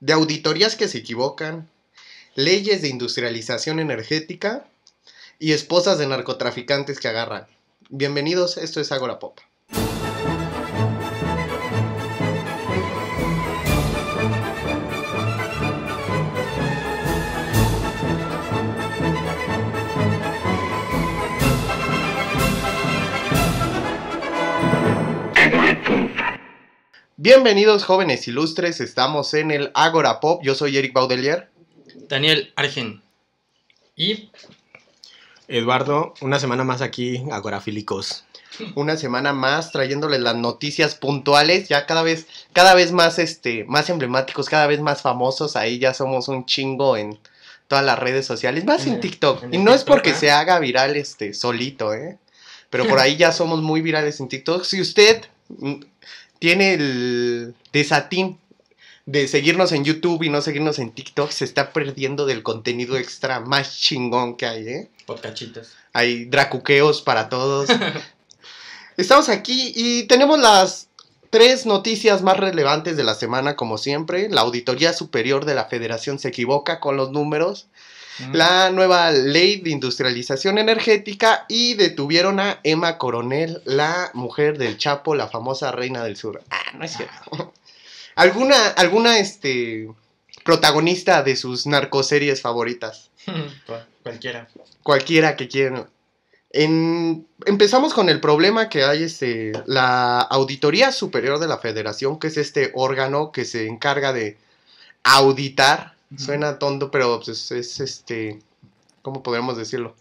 de auditorías que se equivocan, leyes de industrialización energética y esposas de narcotraficantes que agarran. Bienvenidos, esto es Agora Pop. Bienvenidos jóvenes ilustres, estamos en el Agora Pop, yo soy Eric Baudelier. Daniel Argen. Y Eduardo, una semana más aquí, agorafílicos. Una semana más trayéndoles las noticias puntuales, ya cada vez, cada vez más, este, más emblemáticos, cada vez más famosos, ahí ya somos un chingo en todas las redes sociales, más en, TikTok. en Y no es porque ¿ah? se haga viral este solito, ¿eh? Pero por ahí ya somos muy virales en TikTok. Si usted tiene el desatín de seguirnos en YouTube y no seguirnos en TikTok, se está perdiendo del contenido extra más chingón que hay, ¿eh? podcachitos. Hay dracuqueos para todos. Estamos aquí y tenemos las tres noticias más relevantes de la semana, como siempre. La Auditoría Superior de la Federación se equivoca con los números. La nueva ley de industrialización energética y detuvieron a Emma Coronel, la mujer del Chapo, la famosa reina del sur. Ah, no es cierto. ¿Alguna, alguna este, protagonista de sus narcoseries favoritas? Cual- Cualquiera. cualquiera que quieran. En- empezamos con el problema que hay, este, la Auditoría Superior de la Federación, que es este órgano que se encarga de auditar. Suena tonto, pero pues, es este, ¿cómo podríamos decirlo?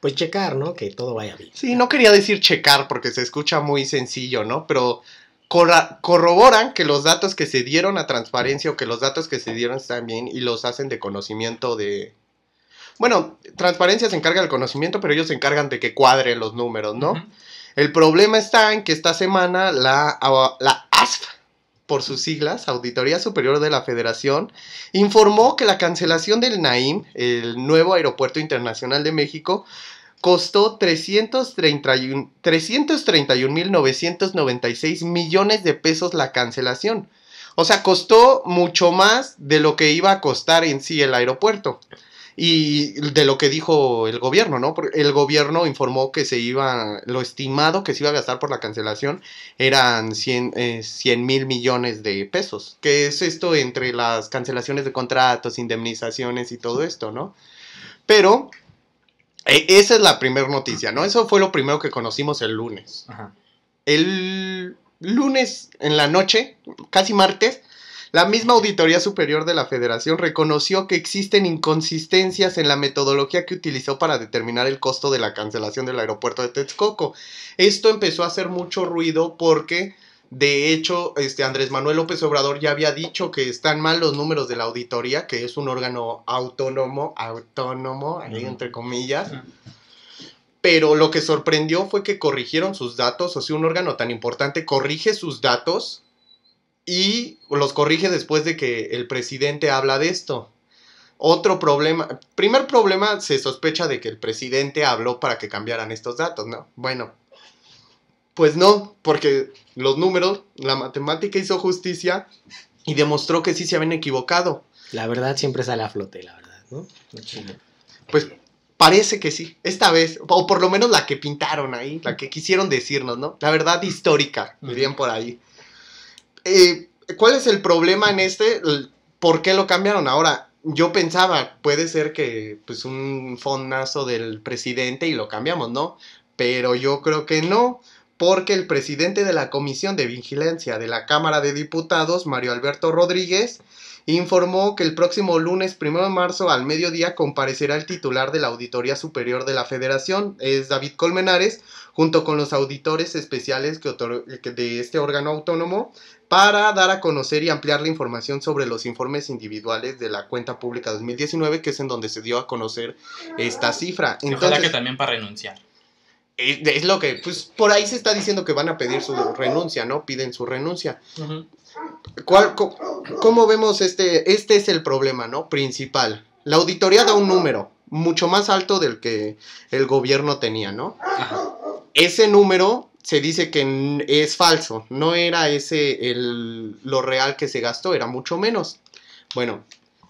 Pues checar, ¿no? Que todo vaya bien. Sí, no quería decir checar porque se escucha muy sencillo, ¿no? Pero corroboran que los datos que se dieron a transparencia o que los datos que se dieron están bien y los hacen de conocimiento de... Bueno, transparencia se encarga del conocimiento, pero ellos se encargan de que cuadren los números, ¿no? El problema está en que esta semana la, la ASF, por sus siglas, Auditoría Superior de la Federación, informó que la cancelación del Naim, el nuevo aeropuerto internacional de México, costó 331 331.996 millones de pesos la cancelación. O sea, costó mucho más de lo que iba a costar en sí el aeropuerto. Y de lo que dijo el gobierno, ¿no? Porque el gobierno informó que se iba, lo estimado que se iba a gastar por la cancelación eran 100 mil millones de pesos. Que es esto entre las cancelaciones de contratos, indemnizaciones y todo esto, ¿no? Pero eh, esa es la primera noticia, ¿no? Eso fue lo primero que conocimos el lunes. Ajá. El lunes en la noche, casi martes, la misma Auditoría Superior de la Federación reconoció que existen inconsistencias en la metodología que utilizó para determinar el costo de la cancelación del aeropuerto de Texcoco. Esto empezó a hacer mucho ruido porque, de hecho, este Andrés Manuel López Obrador ya había dicho que están mal los números de la auditoría, que es un órgano autónomo, autónomo, ahí entre comillas, pero lo que sorprendió fue que corrigieron sus datos, o sea, un órgano tan importante corrige sus datos y los corrige después de que el presidente habla de esto. Otro problema, primer problema, se sospecha de que el presidente habló para que cambiaran estos datos, ¿no? Bueno, pues no, porque los números, la matemática hizo justicia y demostró que sí se habían equivocado. La verdad siempre sale a flote, la verdad, ¿no? Pues parece que sí, esta vez, o por lo menos la que pintaron ahí, la que quisieron decirnos, ¿no? La verdad histórica, dirían por ahí. ¿Cuál es el problema en este? ¿Por qué lo cambiaron? Ahora, yo pensaba, puede ser que pues un fonazo del presidente y lo cambiamos, ¿no? Pero yo creo que no, porque el presidente de la Comisión de Vigilancia de la Cámara de Diputados, Mario Alberto Rodríguez, informó que el próximo lunes 1 de marzo al mediodía comparecerá el titular de la Auditoría Superior de la Federación, es David Colmenares, junto con los auditores especiales que de este órgano autónomo, para dar a conocer y ampliar la información sobre los informes individuales de la cuenta pública 2019, que es en donde se dio a conocer esta cifra. Y Ojalá Entonces, que también para renunciar. es, es lo que, pues por ahí se está diciendo que van a pedir su renuncia, ¿no? Piden su renuncia. ¿Cuál, ¿Cómo vemos este? Este es el problema, ¿no? Principal. La auditoría da un número mucho más alto del que el gobierno tenía, ¿no? Ajá. Ese número se dice que es falso, no era ese el, lo real que se gastó, era mucho menos. Bueno,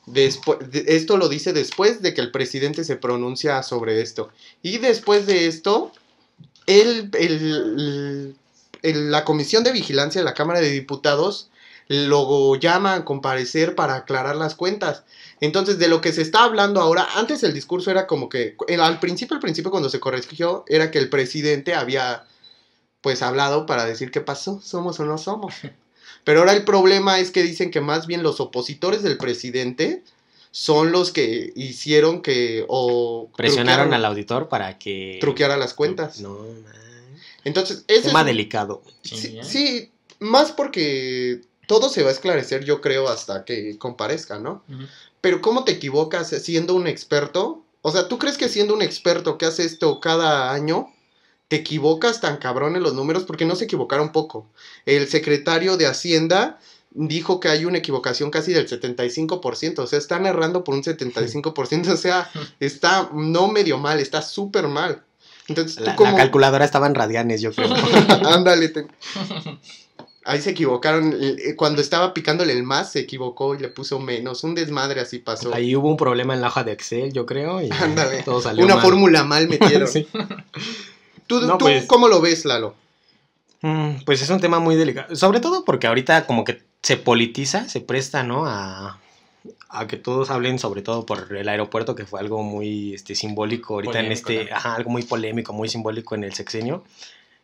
después, esto lo dice después de que el presidente se pronuncia sobre esto. Y después de esto, el- el- la Comisión de Vigilancia de la Cámara de Diputados lo llama a comparecer para aclarar las cuentas. Entonces, de lo que se está hablando ahora, antes el discurso era como que, el- al principio, al principio cuando se corrigió, era que el presidente había, pues, hablado para decir qué pasó, somos o no somos. Pero ahora el problema es que dicen que más bien los opositores del presidente son los que hicieron que, o Presionaron al auditor para que... truqueara las cuentas. No, man. Entonces, ese Tema es delicado. Sí, Sí, ¿eh? sí, más porque todo se va a esclarecer, yo creo, hasta que comparezca, ¿no? Pero ¿cómo te equivocas siendo un experto? O sea, ¿tú crees que siendo un experto que hace esto cada año, te equivocas tan cabrón en los números? Porque no se equivocaron poco. El secretario de Hacienda dijo que hay una equivocación casi del 75%, o sea, están errando por un 75%, o sea, está no medio mal, está súper mal. Entonces, ¿tú La, la calculadora estaba en radianes, yo creo. Ándale. te- Ahí se equivocaron. eh, Cuando estaba picándole el más, se equivocó y le puso menos. Un desmadre así pasó. Ahí hubo un problema en la hoja de Excel, yo creo, y Ándale. todo salió Una mal. fórmula mal metieron. Sí. ¿Tú, No, tú pues- cómo lo ves, Lalo? Mm, Pues es un tema muy delicado. Sobre todo porque ahorita como que se politiza, se presta, ¿no? A, a que todos hablen sobre todo por el aeropuerto, que fue algo muy este, simbólico ahorita en este, ajá, algo muy polémico, muy simbólico en el sexenio.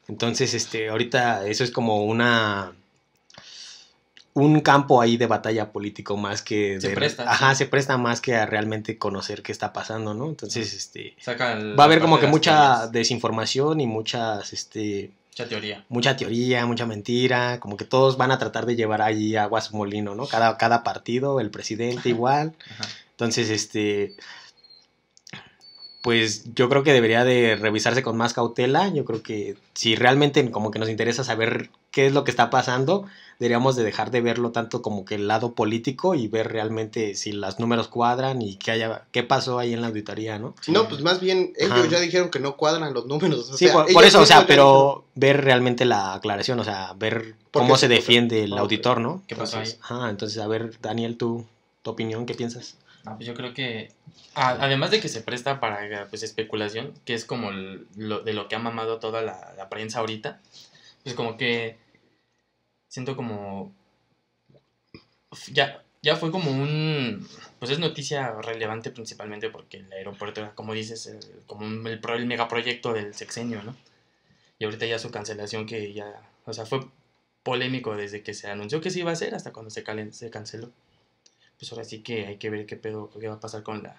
Entonces, este, ahorita eso es como una un campo ahí de batalla político más que Se de- presta, ajá, sí. se presta más que a realmente conocer qué está pasando, ¿no? Entonces, este Saca el- va a haber como que mucha teorías. desinformación y muchas este Mucha teoría. mucha teoría, mucha mentira, como que todos van a tratar de llevar ahí agua a su molino, ¿no? Cada, cada partido, el presidente igual. Ajá. Entonces, este, pues yo creo que debería de revisarse con más cautela. Yo creo que si realmente como que nos interesa saber qué es lo que está pasando, deberíamos de dejar de verlo tanto como que el lado político y ver realmente si los números cuadran y qué haya, qué pasó ahí en la auditoría, ¿no? No, pues más bien ellos Ajá. ya dijeron que no cuadran los números. o Sí, sea, por, eso, o sea, pero ver realmente la aclaración, o sea, ver ¿Por cómo se defiende el auditor, ¿no? ¿Qué pasó Entonces, Ajá, entonces, a ver, Daniel, tú, tu opinión, ¿qué piensas? Ah, pues yo creo que, además de que se presta para pues, especulación, que es como lo, de lo que ha mamado toda la, prensa ahorita, pues como que siento como... Ya, ya fue como un... Pues es noticia relevante principalmente porque el aeropuerto era, como dices, como el, el megaproyecto del sexenio, ¿no? Y ahorita ya su cancelación que ya... O sea, fue polémico desde que se anunció que se iba a hacer hasta cuando se, calen- se canceló pues ahora sí que hay que ver qué pedo, qué va a pasar con la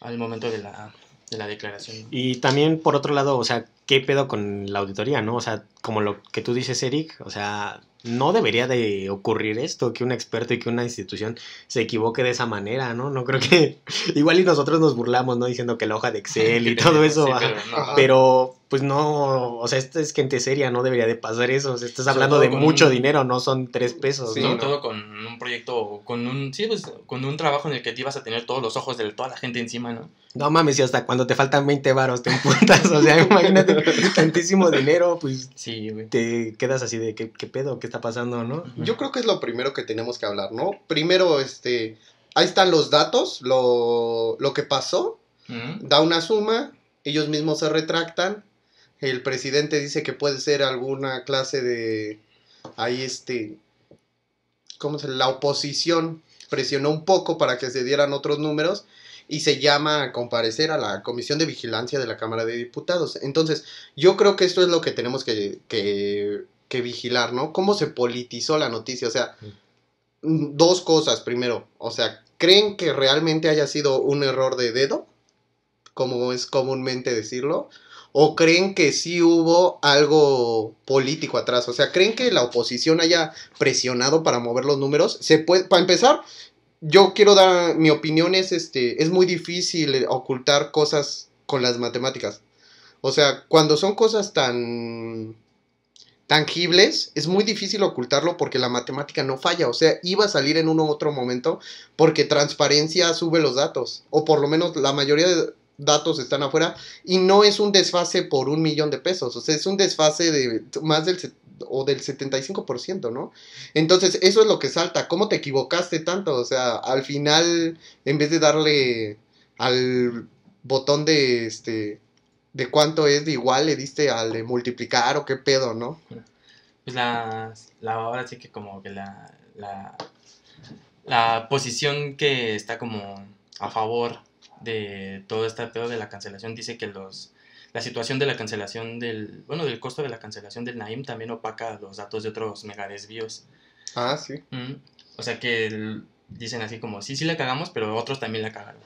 al momento de la, de la declaración. Y también, por otro lado, o sea, ¿qué pedo con la auditoría, no? O sea, como lo que tú dices, Eric, o sea, no debería de ocurrir esto, que un experto y que una institución se equivoque de esa manera, ¿no? No creo que... Igual y nosotros nos burlamos, ¿no? Diciendo que la hoja de Excel y todo eso, Sí, no. Pero, pues no, o sea, esta es gente seria, no debería de pasar eso. O sea, estás hablando de mucho un- dinero, no son tres pesos. Sí, ¿no? todo con un proyecto, con un, sí, pues, con un trabajo en el que te ibas a tener todos los ojos de toda la gente encima, ¿no? No mames, y hasta cuando te faltan 20 varos te emputas. O sea, imagínate tantísimo dinero, pues Sí, güey. te quedas así de ¿qué, qué pedo, qué está pasando, ¿no? Yo creo que es lo primero que tenemos que hablar, ¿no? Primero, este, ahí están los datos, lo, lo que pasó, da una suma, ellos mismos se retractan, el presidente dice que puede ser alguna clase de, ahí este, ¿cómo se La oposición presionó un poco para que se dieran otros números y se llama a comparecer a la Comisión de Vigilancia de la Cámara de Diputados. Entonces, yo creo que esto es lo que tenemos que, que, que vigilar, ¿no? ¿Cómo se politizó la noticia? O sea, mm, dos cosas. Primero, o sea, ¿creen que realmente haya sido un error de dedo? Como es comúnmente decirlo. ¿O creen que sí hubo algo político atrás? O sea, ¿creen que la oposición haya presionado para mover los números? Se puede, para empezar, yo quiero dar mi opinión es este es muy difícil ocultar cosas con las matemáticas. O sea, cuando son cosas tan tangibles, es muy difícil ocultarlo porque la matemática no falla. O sea, iba a salir en uno u otro momento porque transparencia sube los datos. O por lo menos la mayoría de datos están afuera y no es un desfase por un millón de pesos. O sea, es un desfase de más del, o del 75%, ¿no? Entonces, eso es lo que salta. ¿Cómo te equivocaste tanto? O sea, al final, en vez de darle al botón de este de cuánto es de igual, le diste al de multiplicar o qué pedo, ¿no? Pues la, la ahora sí que como que la, la, la posición que está como a favor de todo este pedo de la cancelación dice que los la situación de la cancelación del bueno del costo de la cancelación del Naim también opaca los datos de otros megadesvíos. Ah, sí. Mm, O sea que el- dicen así como sí sí la cagamos, pero otros también la cagaron.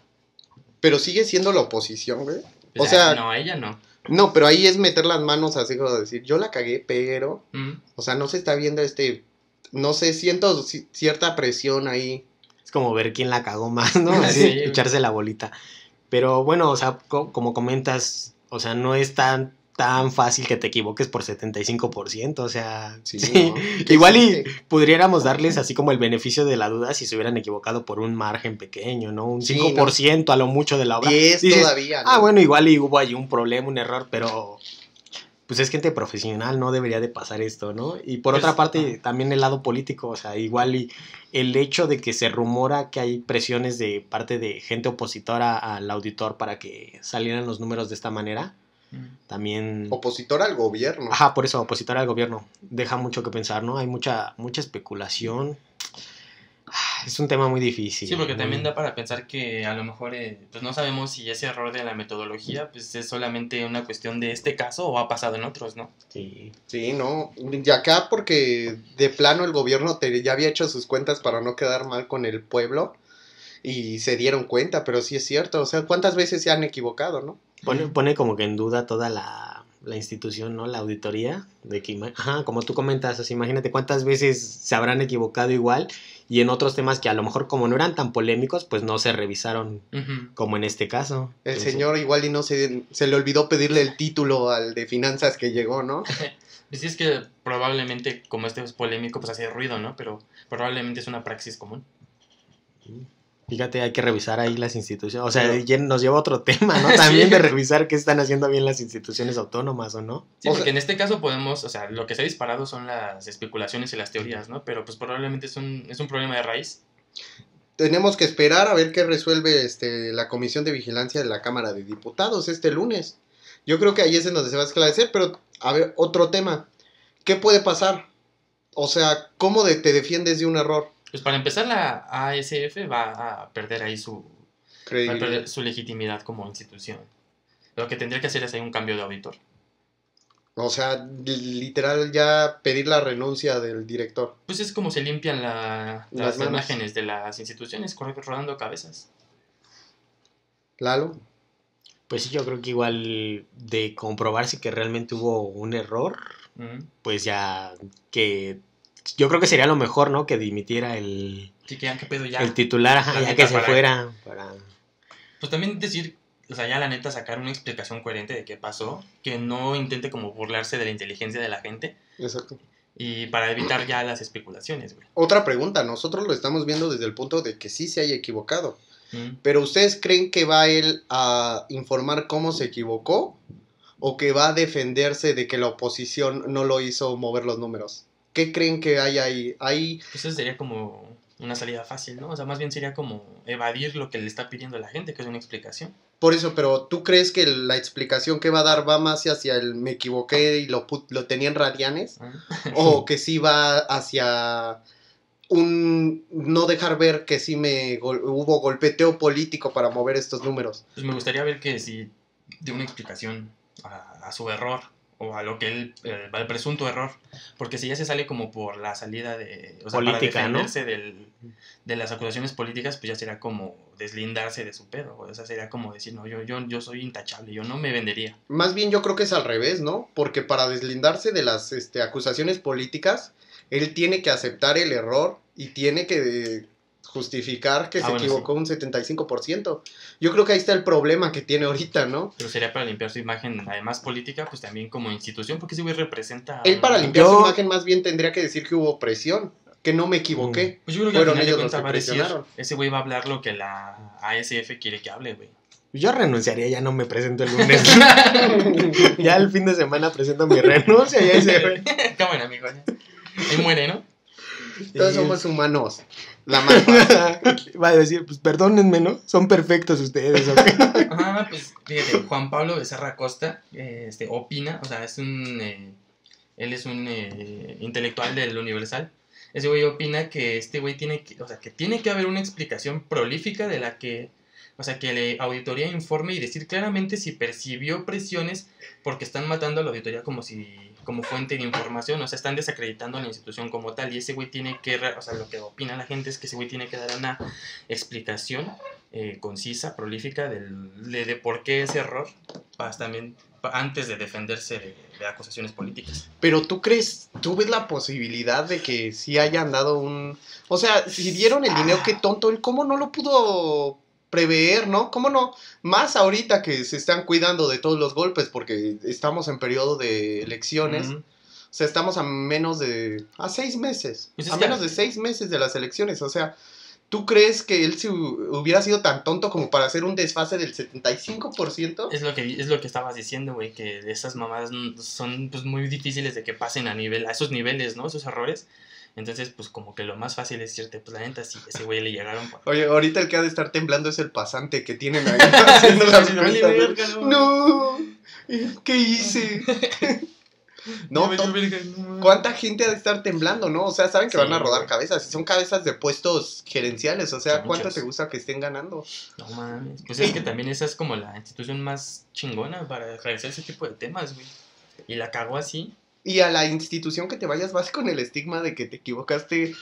Pero sigue siendo la oposición, güey. Pues, O sea- no, a ella no. No, pero ahí es meter las manos así como decir, yo la cagué, pero, Mm, o sea, no se está viendo este, no sé, siento ci- cierta presión ahí. Es como ver quién la cagó más, ¿no? Sí, Así, güey. echarse la bolita. Pero bueno, o sea, co- como comentas, o sea, no es tan, tan fácil que te equivoques por 75%, o sea, Sí, sí. ¿no? ¿Qué igual y pudiéramos darles así como el beneficio de la duda si se hubieran equivocado por un margen pequeño, ¿no? Un Sí, 5% a lo mucho de la obra. 10 Dices, todavía. ¿no? Ah, bueno, igual y hubo ahí un problema, un error, pero pues es gente profesional, no debería de pasar esto, ¿no? Y por Pues, otra parte, también el lado político, o sea, igual y el hecho de que se rumora que hay presiones de parte de gente opositora al auditor para que salieran los números de esta manera, mm. también... Opositor al gobierno. Ajá, por eso, opositora al gobierno. Deja mucho que pensar, ¿no? Hay mucha, mucha especulación. Es un tema muy difícil. Sí, porque también da para pensar que a lo mejor eh, pues no sabemos si ese error de la metodología pues es solamente una cuestión de este caso o ha pasado en otros, ¿no? Sí. Sí, no. Y acá porque de plano el gobierno te, ya había hecho sus cuentas para no quedar mal con el pueblo y se dieron cuenta, pero sí es cierto. O sea, ¿cuántas veces se han equivocado, no? Pone, pone como que en duda toda la, la institución, ¿no? La auditoría, de que, ajá, como tú comentas, así, imagínate cuántas veces se habrán equivocado igual y en otros temas que a lo mejor como no eran tan polémicos, pues no se revisaron como en este caso. El Entonces, señor igual y no se, se le olvidó pedirle el título al de finanzas que llegó, ¿no? Pues sí, es que probablemente como este es polémico pues hace ruido, ¿no? Pero probablemente es una praxis común. Fíjate, hay que revisar ahí las instituciones. O sea, Pero- nos lleva a otro tema, ¿no? Sí. También de revisar qué están haciendo bien las instituciones autónomas o no. Sí, O porque sea- en este caso podemos, o sea, lo que se ha disparado son las especulaciones y las teorías, ¿no? Pero pues probablemente es un, es un problema de raíz. Tenemos que esperar a ver qué resuelve este, la Comisión de Vigilancia de la Cámara de Diputados este lunes. Yo creo que ahí es en donde se va a esclarecer, pero a ver, otro tema. ¿Qué puede pasar? O sea, ¿cómo de- te defiendes de un error? Pues para empezar la ASF va a perder ahí su, va a Credibilidad. perder su legitimidad como institución. Lo que tendría que hacer es ahí un cambio de auditor. O sea, literal ya pedir la renuncia del director. Pues es como se limpian la- Las las, imágenes de las instituciones, corre- rodando cabezas. Lalo. Pues sí, yo creo que igual de comprobar si que realmente hubo un error, pues ya que yo creo que sería lo mejor, ¿no? Que dimitiera el, Así que ya, ¿qué pedo ya? el titular, ajá, ya que se para- fuera para Pues también decir, o sea, ya la neta sacar una explicación coherente de qué pasó, que no intente como burlarse de la inteligencia de la gente Exacto. y para evitar ya las especulaciones, güey. Otra pregunta, nosotros lo estamos viendo desde el punto de que sí se haya equivocado. Mm. Pero ¿ustedes creen que va él a informar cómo se equivocó? ¿O que va a defenderse de que la oposición no lo hizo mover los números? ¿Qué creen que hay ahí? Hay Pues eso sería como una salida fácil, ¿no? O sea, más bien sería como evadir lo que le está pidiendo la gente, que es una explicación. por eso, pero ¿tú crees que la explicación que va a dar va más hacia el me equivoqué y lo, put- lo tenía en radianes? ¿ah? ¿O que sí va hacia un no dejar ver que sí me gol- hubo golpeteo político para mover estos números? Pues me gustaría ver que si de una explicación a, a su error o a lo que él, eh, al presunto error, porque si ya se sale como por la salida de, o sea, Política, para ¿no? defenderse del, de las acusaciones políticas, pues ya será como deslindarse de su pedo, o sea, sería como decir, no, yo, yo, yo soy intachable, yo no me vendería. Más bien yo creo que es al revés, ¿no? Porque para deslindarse de las este, acusaciones políticas, él tiene que aceptar el error y tiene que justificar que Ah, se bueno, equivocó un 75%. Yo creo que ahí está el problema que tiene ahorita, ¿no? Pero sería para limpiar su imagen, además política, pues también como institución, porque ese güey representa... Él para limpiar Yo- su imagen más bien tendría que decir que hubo presión, que no me equivoqué. Pues yo creo que Fueron al final de ellos los cuentas que decir, ese güey va a hablar lo que la ASF quiere que hable, güey. Yo renunciaría, ya no me presento el lunes. ya el fin de semana presento mi renuncia y ahí se ve. Cámara, amigo. Ahí muere, ¿no? Todos somos humanos. La más fácil. Va a decir, pues perdónenme, ¿no? Son perfectos ustedes, ¿ok? Ah, pues fíjate, Juan Pablo Becerra Costa eh, este, opina, o sea, es un. eh, él es un eh, intelectual del Universal. Ese güey opina que este güey tiene que. O sea, que tiene que haber una explicación prolífica de la que. O sea, que la auditoría informe y decir claramente si percibió presiones porque están matando a la auditoría como si como fuente de información, o sea, están desacreditando a la institución como tal y ese güey tiene que, re- o sea, lo que opina la gente es que ese güey tiene que dar una explicación eh, concisa, prolífica del, de, de por qué ese error, para también antes de defenderse de, de acusaciones políticas. Pero tú crees, tú ves la posibilidad de que sí hayan dado un... O sea, si dieron el dinero, qué tonto, él cómo no lo pudo prever, ¿no? ¿Cómo no? Más ahorita que se están cuidando de todos los golpes porque estamos en periodo de elecciones. O sea, estamos a menos de... a seis meses. Pues es a que- menos de seis meses de las elecciones. O sea, ¿tú crees que él se hu- hubiera sido tan tonto como para hacer un desfase del 75%? Es lo que es lo que estabas diciendo, güey, que esas mamadas son pues muy difíciles de que pasen a nivel a esos niveles, ¿no? Esos errores. Entonces, pues como que lo más fácil es decirte, pues la neta sí, ese güey le llegaron por... Oye, ahorita el que ha de estar temblando es el pasante que tienen ahí haciendo las cuentas. no. No, ¿qué hice? No. ¿cuánta gente ha de estar temblando, no? O sea, saben que Sí, van a rodar cabezas, y son cabezas de puestos gerenciales, o sea, ¿cuánto muchos. te gusta que estén ganando? No mames. Pues es que también esa es como la institución más chingona para ejercer ese tipo de temas, güey. Y la cagó así. Y a la institución que te vayas vas con el estigma de que te equivocaste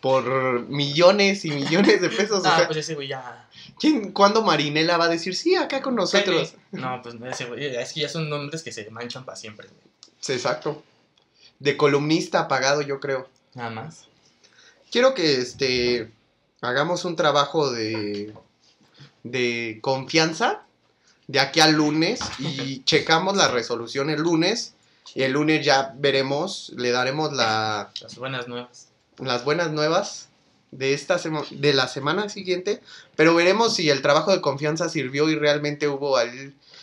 por millones y millones de pesos, o Ah, sea, pues ese güey ya. ¿quién, ¿cuándo Marinela va a decir, sí, acá con nosotros? No, pues ese güey. Es que ya son nombres que se manchan para siempre. Sí, exacto. De columnista apagado, yo creo. Nada más. quiero que este hagamos un trabajo de de confianza de aquí al lunes y checamos la resolución el lunes y el lunes ya veremos, le daremos la, Las buenas nuevas. las buenas nuevas de esta de la semana siguiente, pero veremos si el trabajo de confianza sirvió y realmente hubo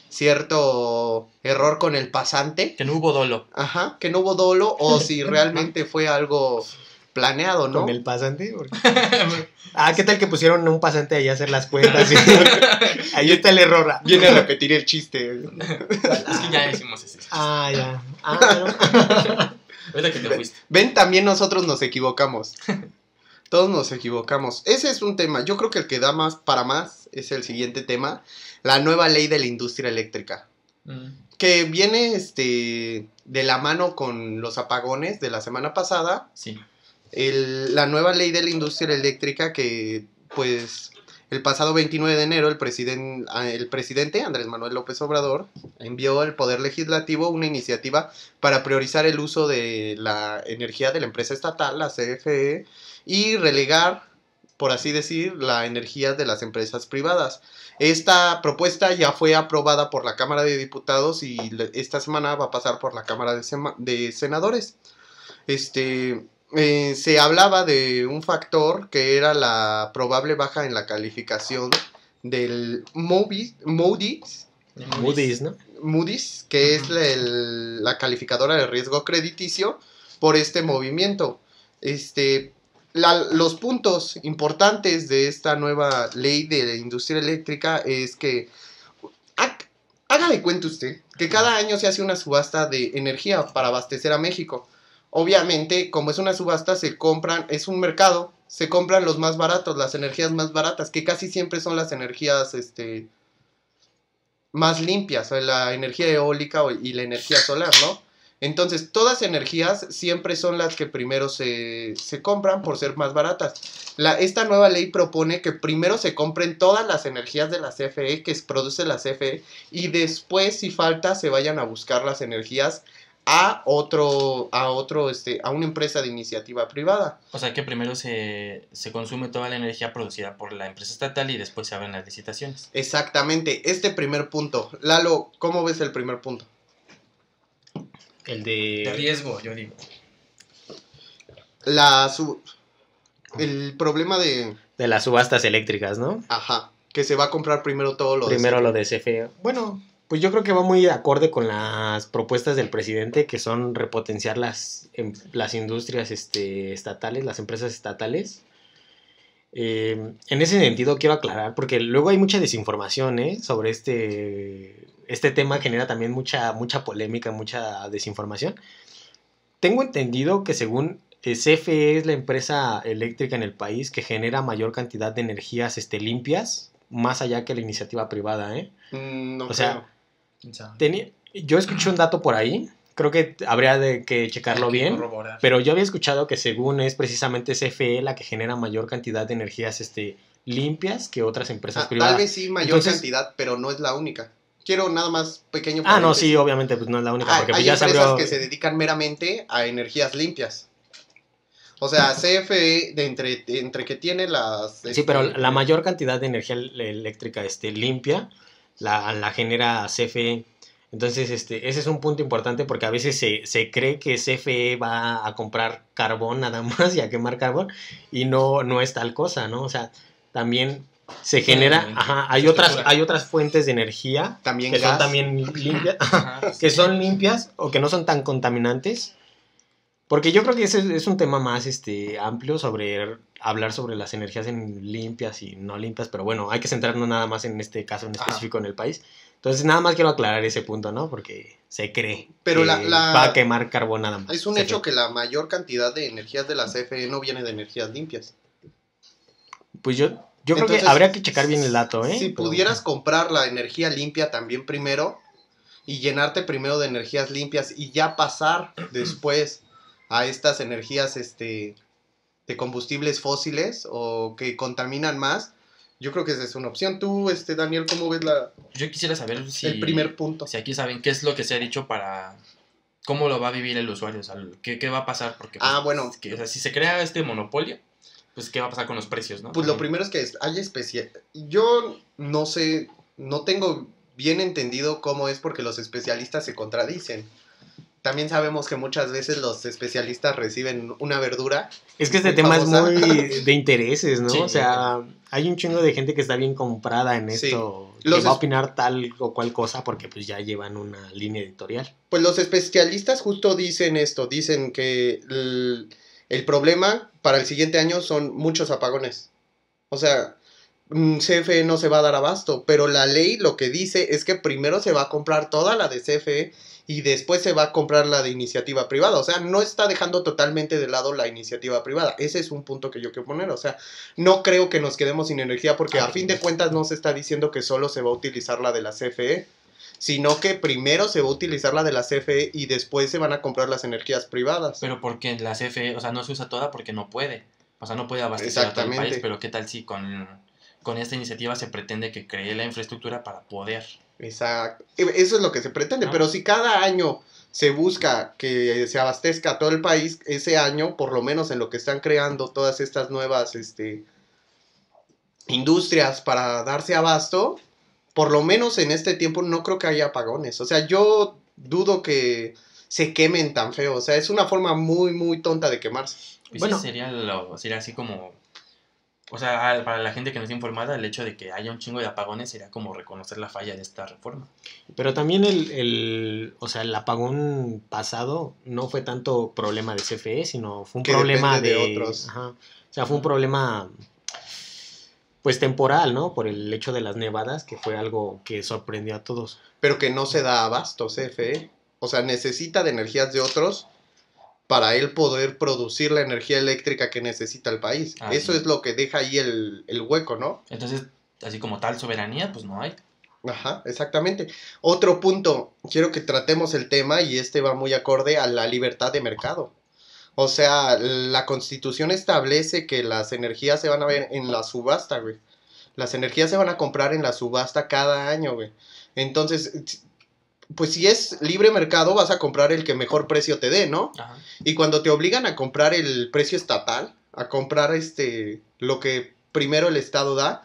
cierto error con el pasante, Que no hubo dolo. ajá, que no hubo dolo o si realmente fue algo planeado, ¿no? Con el pasante. porque- Ah, ¿qué tal que pusieron un pasante ahí a hacer las cuentas? ahí está el error. Viene a repetir el chiste. es que ya decimos ese. Ah, ya. Ah, Ahorita que te fuiste. Ven, también nosotros nos equivocamos. Todos nos equivocamos. Ese es un tema. Yo creo que el que da más para más es el siguiente tema. La nueva ley de la industria eléctrica. Mm. Que viene este, de la mano con los apagones de la semana pasada. Sí. El- la nueva ley de la industria eléctrica que pues el pasado 29 de enero el, presiden- ah, el presidente Andrés Manuel López Obrador envió al Poder Legislativo una iniciativa para priorizar el uso de la energía de la empresa estatal, la CFE, y relegar, por así decir, la energía de las empresas privadas. Esta propuesta ya fue aprobada por la Cámara de Diputados y esta semana va a pasar por la Cámara de Senadores. Este, eh, se hablaba de un factor que era la probable baja en la calificación del Moody's, Moody's, ¿no? Moody's, que es la, el- la calificadora de riesgo crediticio por este movimiento. Este, la- los puntos importantes de esta nueva ley de la industria eléctrica es que ha- de cuenta usted que cada año se hace una subasta de energía para abastecer a México. Obviamente, como es una subasta, se compran, es un mercado, se compran los más baratos, las energías más baratas, que casi siempre son las energías, este, más limpias, la energía eólica y la energía solar, ¿no? Entonces, todas energías siempre son las que primero se, se compran por ser más baratas. Esta nueva ley propone que primero se compren todas las energías de la CFE que produce la CFE y después, si falta, se vayan a buscar las energías a otro, a otro, este, a una empresa de iniciativa privada. O sea que primero se, se consume toda la energía producida por la empresa estatal y después se abren las licitaciones. Exactamente, este primer punto. Lalo, ¿cómo ves el primer punto? El De de. riesgo, yo digo. La su- el problema de De las subastas eléctricas, ¿no? ajá. que se va a comprar primero todo lo Primero de lo de CFE. Bueno, pues yo creo que va muy de acorde con las propuestas del presidente, que son repotenciar las, em- las industrias este, estatales, las empresas estatales. Eh, en ese sentido quiero aclarar, porque luego hay mucha desinformación ¿eh? sobre este, este tema, genera también mucha, mucha polémica, mucha desinformación. Tengo entendido que según eh, CFE es la empresa eléctrica en el país que genera mayor cantidad de energías este, limpias, más allá que la iniciativa privada. ¿eh? Mm, no O sea, creo. Teni- yo escuché un dato por ahí, creo que habría de que checarlo que bien, corroborar. pero yo había escuchado que según es precisamente CFE la que genera mayor cantidad de energías este, limpias que otras empresas Ah, privadas. tal vez sí mayor Entonces- cantidad, pero no es la única. Quiero nada más pequeño Ah, no, sí, obviamente, pues no es la única, Hay, porque pues hay se empresas abrió... que se dedican meramente a energías limpias. O sea, CFE, de entre, entre que tiene las... Sí, pero este, la mayor cantidad de energía eléctrica este, limpia la, la genera CFE. Entonces, este, ese es un punto importante porque a veces se, se cree que CFE va a comprar carbón nada más y a quemar carbón y no, no es tal cosa, ¿no? O sea, también se genera, ajá, hay otras, hay otras fuentes de energía También que son también limpias, Ajá, que son limpias o que no son tan contaminantes. Porque yo creo que ese es- un tema más este, amplio sobre hablar sobre las energías en- limpias y no limpias, pero bueno, hay que centrarnos nada más en este caso en Ajá. específico en el país. Entonces, nada más quiero aclarar ese punto, ¿no? Porque se cree Pero que la- la- va a quemar carbón nada más. Es un hecho cree. que la mayor cantidad de energías de la CFE no viene de energías limpias. Pues yo, yo creo que habría que checar bien el dato, ¿eh? Si Pero- pudieras comprar la energía limpia también primero y llenarte primero de energías limpias y ya pasar después a estas energías este, de combustibles fósiles o que contaminan más, yo creo que esa es una opción. Tú, este, Daniel, ¿cómo ves la, Yo quisiera saber si, el primer punto? si aquí saben qué es lo que se ha dicho para cómo lo va a vivir el usuario, o sea, qué, qué va a pasar, porque pues, Ah, bueno. es que, o sea, si se crea este monopolio, pues qué va a pasar con los precios, ¿no? Pues lo primero es que hay especial. Yo no sé, no tengo bien entendido cómo es porque los especialistas se contradicen. También sabemos que muchas veces los especialistas reciben una verdura. Es que este tema famosa. es muy de intereses, ¿no? Sí. o sea, hay un chingo de gente que está bien comprada en Sí. esto, Los que va a opinar tal o cual cosa porque pues ya llevan una línea editorial. Pues los especialistas justo dicen esto, dicen que el, el problema para el siguiente año son muchos apagones. O sea, mm, CFE no se va a dar abasto, pero la ley lo que dice es que primero se va a comprar toda la de CFE y después se va a comprar la de iniciativa privada. O sea, no está dejando totalmente de lado la iniciativa privada. Ese es un punto que yo quiero poner. O sea, no creo que nos quedemos sin energía porque a fin de cuentas no se está diciendo que solo se va a utilizar la de la CFE, sino que primero se va a utilizar la de la CFE y después se van a comprar las energías privadas. Pero porque la CFE, o sea, no se usa toda porque no puede. O sea, no puede abastecer a todo el Exactamente. país, pero qué tal si con, con esta iniciativa se pretende que cree la infraestructura para poder. Exacto. E- Eso es lo que se pretende, pero si cada año se busca que se abastezca todo el país, ese año, por lo menos en lo que están creando todas estas nuevas este, industrias para darse abasto, por lo menos en este tiempo no creo que haya apagones. O sea, yo dudo que se quemen tan feo. O sea, es una forma muy, muy tonta de quemarse. Pues Bueno. sí, sería, lo, sería así como... O sea, al- para la gente que no está informada, el hecho de que haya un chingo de apagones sería como reconocer la falla de esta reforma. Pero también el, el, o sea, el apagón pasado no fue tanto problema de CFE, sino fue un Que problema de, de otros. Ajá. O sea, fue un problema pues temporal, ¿no? Por el hecho de las nevadas, que fue algo que sorprendió a todos. pero que no se da abasto CFE. O sea, necesita de energías de otros para él poder producir la energía eléctrica que necesita el país. Ah, Eso sí. es lo que deja ahí el, el hueco, ¿no? Entonces, así como tal soberanía, pues no hay. Ajá, exactamente. Otro punto, quiero que tratemos el tema y este va muy acorde a la libertad de mercado. O sea, la constitución establece que las energías se van a ver en la subasta, güey. Las energías se van a comprar en la subasta cada año, güey. Entonces, pues si es libre mercado, vas a comprar el que mejor precio te dé, ¿no? Ajá. Y cuando te obligan a comprar el precio estatal, a comprar este lo que primero el Estado da,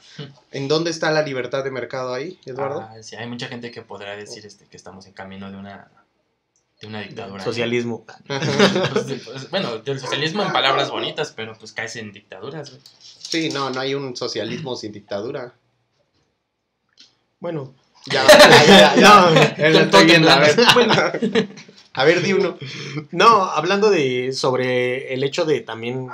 ¿en dónde está la libertad de mercado ahí, Eduardo? Ah, sí, hay mucha gente que podrá decir este, que estamos en camino de una, de una dictadura. Socialismo. Pues, pues, bueno, del socialismo en palabras bonitas, pero pues caes en dictaduras. güey. Sí, no, no hay un socialismo sin dictadura. Bueno, Ya, ya, ya, ya. No, lo estoy viendo, a ver. A ver, di uno. No, hablando de sobre el hecho de también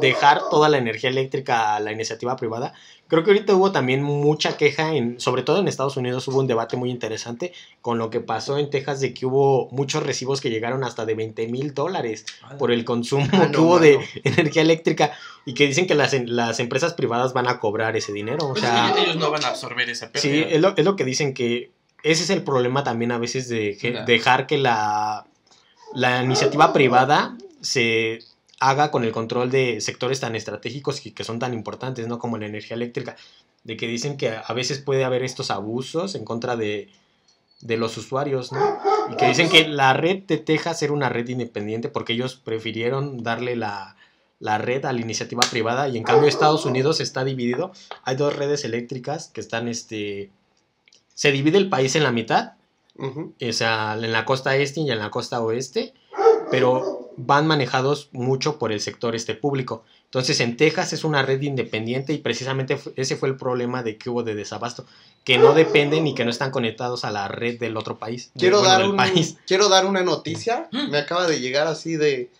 dejar toda la energía eléctrica a la iniciativa privada, creo que ahorita hubo también mucha queja, en, sobre todo en Estados Unidos hubo un debate muy interesante con lo que pasó en Texas de que hubo muchos recibos que llegaron hasta de 20 mil dólares por el consumo Ah, que hubo de energía eléctrica y que dicen que las, las empresas privadas van a cobrar ese dinero. O Pues sea, es que ellos no van a absorber esa pérdida. Sí, es lo, es lo que dicen que ese es el problema también a veces de que- dejar que la, la iniciativa privada se haga con el control de sectores tan estratégicos y que son tan importantes, ¿no? Como la energía eléctrica, de que dicen que a veces puede haber estos abusos en contra de, de los usuarios, ¿no? Y que dicen que la red de Texas era una red independiente porque ellos prefirieron darle la, la red a la iniciativa privada y en cambio Estados Unidos está dividido. Hay dos redes eléctricas que están, este... Se divide el país en la mitad, Ujú. o sea, en la costa este y en la costa oeste, pero van manejados mucho por el sector este público. Entonces en Texas es una red independiente y precisamente ese fue el problema de que hubo de desabasto, que no dependen y que no están conectados a la red del otro país. de- Quiero bueno, dar, un- país. quiero dar una noticia. Me acaba de llegar así de.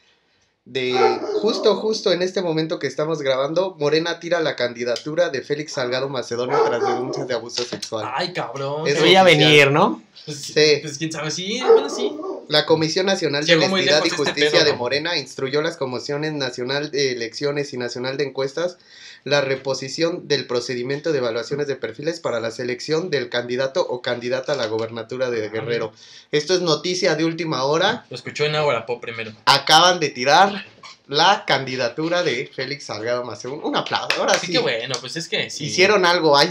De justo, justo en este momento que estamos grabando, Morena tira la candidatura de Félix Salgado Macedonio tras denuncias de abuso sexual. Ay, cabrón. Es Se veía venir, ¿no? Pues, Sí. pues quién sabe, sí, bueno, sí. La Comisión Nacional de Llegó Honestidad y este Justicia pedo, de ¿no? Morena instruyó las comisiones nacional de elecciones y nacional de encuestas la reposición del procedimiento de evaluaciones de perfiles para la selección del candidato o candidata a la gobernatura de Guerrero. Esto es noticia de última hora. Lo escuchó en Agua Pop primero. Acaban de tirar la candidatura de Félix Salgado Macedonio. Un aplauso. Ahora sí. que bueno, pues es que sí. Hicieron algo. Ay,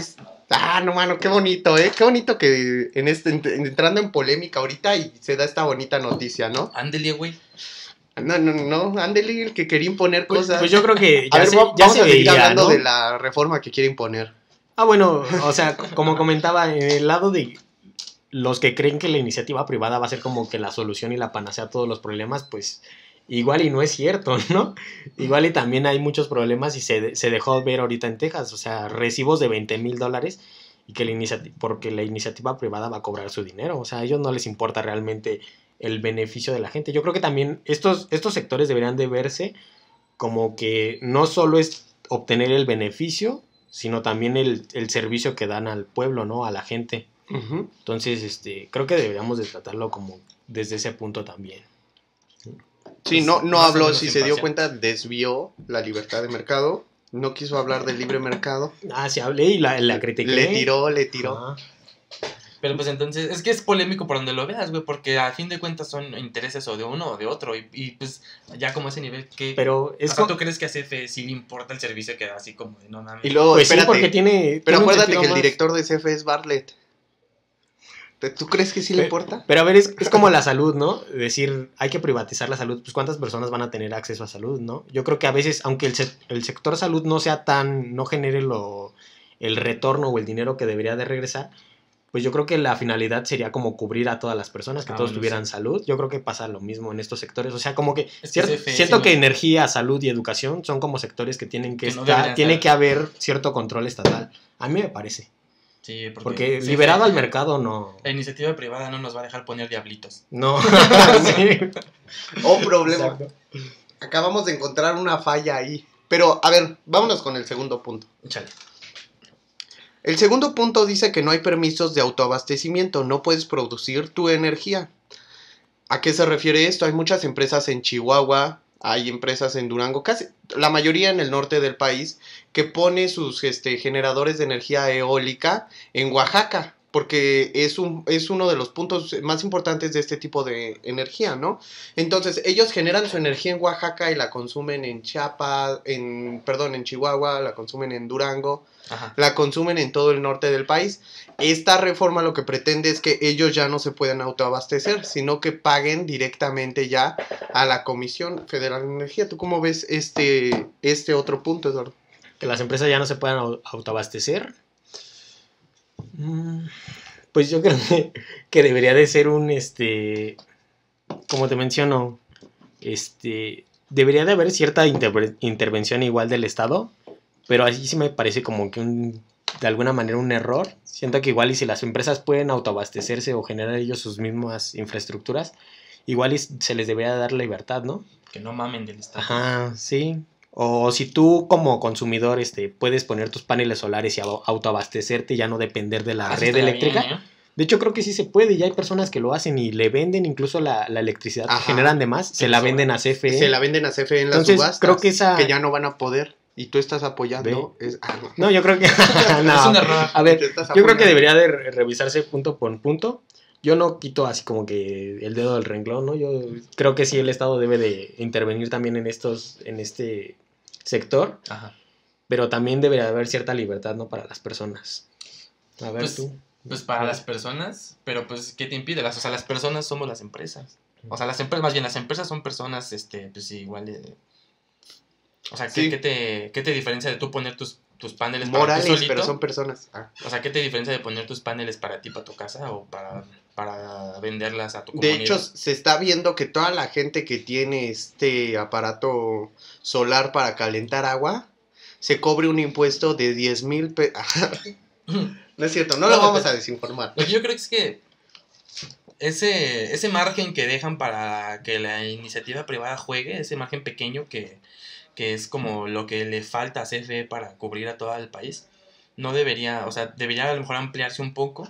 ah, no, mano, qué bonito, ¿eh? Qué bonito que en este, entrando en polémica ahorita y se da esta bonita noticia, ¿no? Ándele, güey. No, no, no, ándele, el que quería imponer Pues, cosas. pues yo creo que a ya ver, se, va- ya vamos se a seguir veía, hablando ¿no? de la reforma que quiere imponer. Ah, bueno, o sea, como comentaba, en el lado de los que creen que la iniciativa privada va a ser como que la solución y la panacea a todos los problemas, pues igual y no es cierto, ¿no? Igual y también hay muchos problemas y se, se dejó ver ahorita en Texas, o sea, recibos de 20 mil dólares y que la iniciativa, porque la iniciativa privada va a cobrar su dinero, o sea, a ellos no les importa realmente el beneficio de la gente. Yo creo que también estos, estos sectores deberían de verse como que no solo es obtener el beneficio, sino también el, el servicio que dan al pueblo, ¿no? A la gente. Entonces, este, creo que deberíamos de tratarlo como desde ese punto también. Sí, no, no Más o habló, si se dio cuenta, desvió la libertad de mercado. No quiso hablar del libre mercado. Ah, sí hablé y la, la critiqué. Le tiró, le tiró. Ah, Pero pues entonces, es que es polémico por donde lo veas, güey, porque a fin de cuentas son intereses o de uno o de otro. Y, y, pues ya como ese nivel que... pero es ¿tú crees que a CFE sí le importa el servicio que da así como de no mames? Y luego, pues sí, espérate, porque tiene. pero tiene acuérdate que el director de CFE es Bartlett. ¿Te- ¿Tú crees que sí le importa? Pero a ver, es, es como la salud, ¿no? Decir, hay que privatizar la salud, pues cuántas personas van a tener acceso a salud, ¿no? Yo creo que a veces, aunque el, se- el sector salud no sea tan, no genere lo, el retorno o el dinero que debería de regresar, pues yo creo que la finalidad sería como cubrir a todas las personas, que Ah, todos bueno, tuvieran sí. salud. Yo creo que pasa lo mismo en estos sectores. O sea, como que, Es que CFE siento sí que no- energía, salud y educación son como sectores que tienen que, Que no estar, deberían tiene que haber cierto control estatal. A mí me parece. Sí, porque, Porque liberado al mercado no. La iniciativa privada no nos va a dejar poner diablitos. No. Sí. Oh, problema. Exacto. Acabamos de encontrar una falla ahí. Pero, a ver, vámonos con el segundo punto. Échale. El segundo punto dice que no hay permisos de autoabastecimiento, no puedes producir tu energía. ¿A qué se refiere esto? Hay muchas empresas en Chihuahua, hay empresas en Durango, casi la mayoría en el norte del país, que pone sus este, generadores de energía eólica en Oaxaca, porque es, un, es uno de los puntos más importantes de este tipo de energía, ¿no? Entonces, ellos generan su energía en Oaxaca y la consumen en Chiapas, en, perdón, en Chihuahua, la consumen en Durango, Ajá. la consumen en todo el norte del país. Esta reforma lo que pretende es que ellos ya no se puedan autoabastecer, sino que paguen directamente ya a la Comisión Federal de Energía. ¿Tú cómo ves este, este otro punto, Eduardo? que las empresas ya no se puedan au- autoabastecer. Mm, Pues yo creo que, que debería de ser un, este, como te menciono, este, debería de haber cierta interve- intervención igual del Estado, pero así sí me parece como que un de alguna manera un error. Siento que igual y si las empresas pueden autoabastecerse o generar ellos sus mismas infraestructuras, igual y se les debería dar libertad, ¿no? Que no mamen del Estado. Ajá, sí. O si tú como consumidor este, puedes poner tus paneles solares y au- autoabastecerte y ya no depender de la red eléctrica. bien, ¿eh? De hecho, creo que sí se puede. Ya hay personas que lo hacen y le venden incluso la, la electricidad Ajá. que generan de más. Se la venden a CFE. Se la venden a CFE en las Entonces, subastas. creo que esa- que ya no van a poder. Y tú estás apoyando. Es, ah, no. No, yo creo que. no. Es un error. A ver, Te estás yo creo que debería de re- revisarse punto por punto. Yo no quito así como que el dedo del renglón, ¿no? Yo creo que sí el Estado debe de intervenir también en estos, en este sector, Ajá. pero también debería haber cierta libertad, ¿no? Para las personas. A ver Pues, tú. Pues para las personas, pero pues, ¿qué te impide? Las, o sea, las personas somos las empresas. O sea, las empresas, más bien, las empresas son personas, este, pues igual. eh, o sea, ¿qué, Sí. qué te, ¿qué te diferencia de tú poner tus, tus paneles para ti Morales, solito? pero son personas. Ah. O sea, ¿qué te diferencia de poner tus paneles para ti, para tu casa o para, para venderlas a tu De comunidad? hecho, se está viendo que toda la gente que tiene este aparato solar para calentar agua se cobre un impuesto de 10 mil pesos. no es cierto, no, lo vamos pero- a desinformar. Lo que yo creo es que ese, ese margen que dejan para que la iniciativa privada juegue, ese margen pequeño que, que es como lo que le falta a CFE para cubrir a todo el país, no debería, o sea, debería a lo mejor ampliarse un poco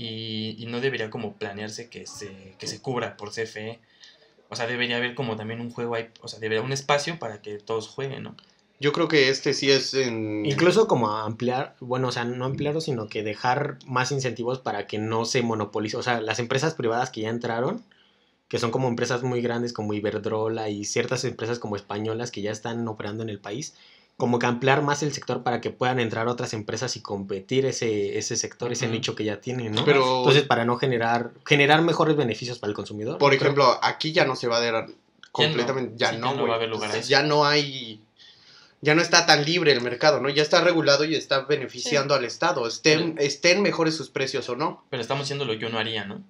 y, y no debería como planearse que se, que se cubra por CFE. O sea, debería haber como también un juego ahí, o sea, debería un espacio para que todos jueguen, ¿no? Yo creo que este sí es en... Incluso como ampliar, bueno, o sea, no ampliarlo, sino que dejar más incentivos para que no se monopolice. O sea, las empresas privadas que ya entraron, que son como empresas muy grandes como Iberdrola y ciertas empresas como españolas que ya están operando en el país, como que ampliar más el sector para que puedan entrar otras empresas y competir ese, ese sector, ese nicho que ya tienen, ¿no? Pero, Entonces, para no generar, generar mejores beneficios para el consumidor. por Creo- ejemplo, aquí ya no se va a dar completamente... Ya Sí, no, ya no güey. va a haber lugar a eso. Ya no hay... Ya no está tan libre el mercado, ¿no? Ya está regulado y está beneficiando al Estado. Estén, estén mejores sus precios o no. Pero estamos haciendo lo que uno haría, ¿no?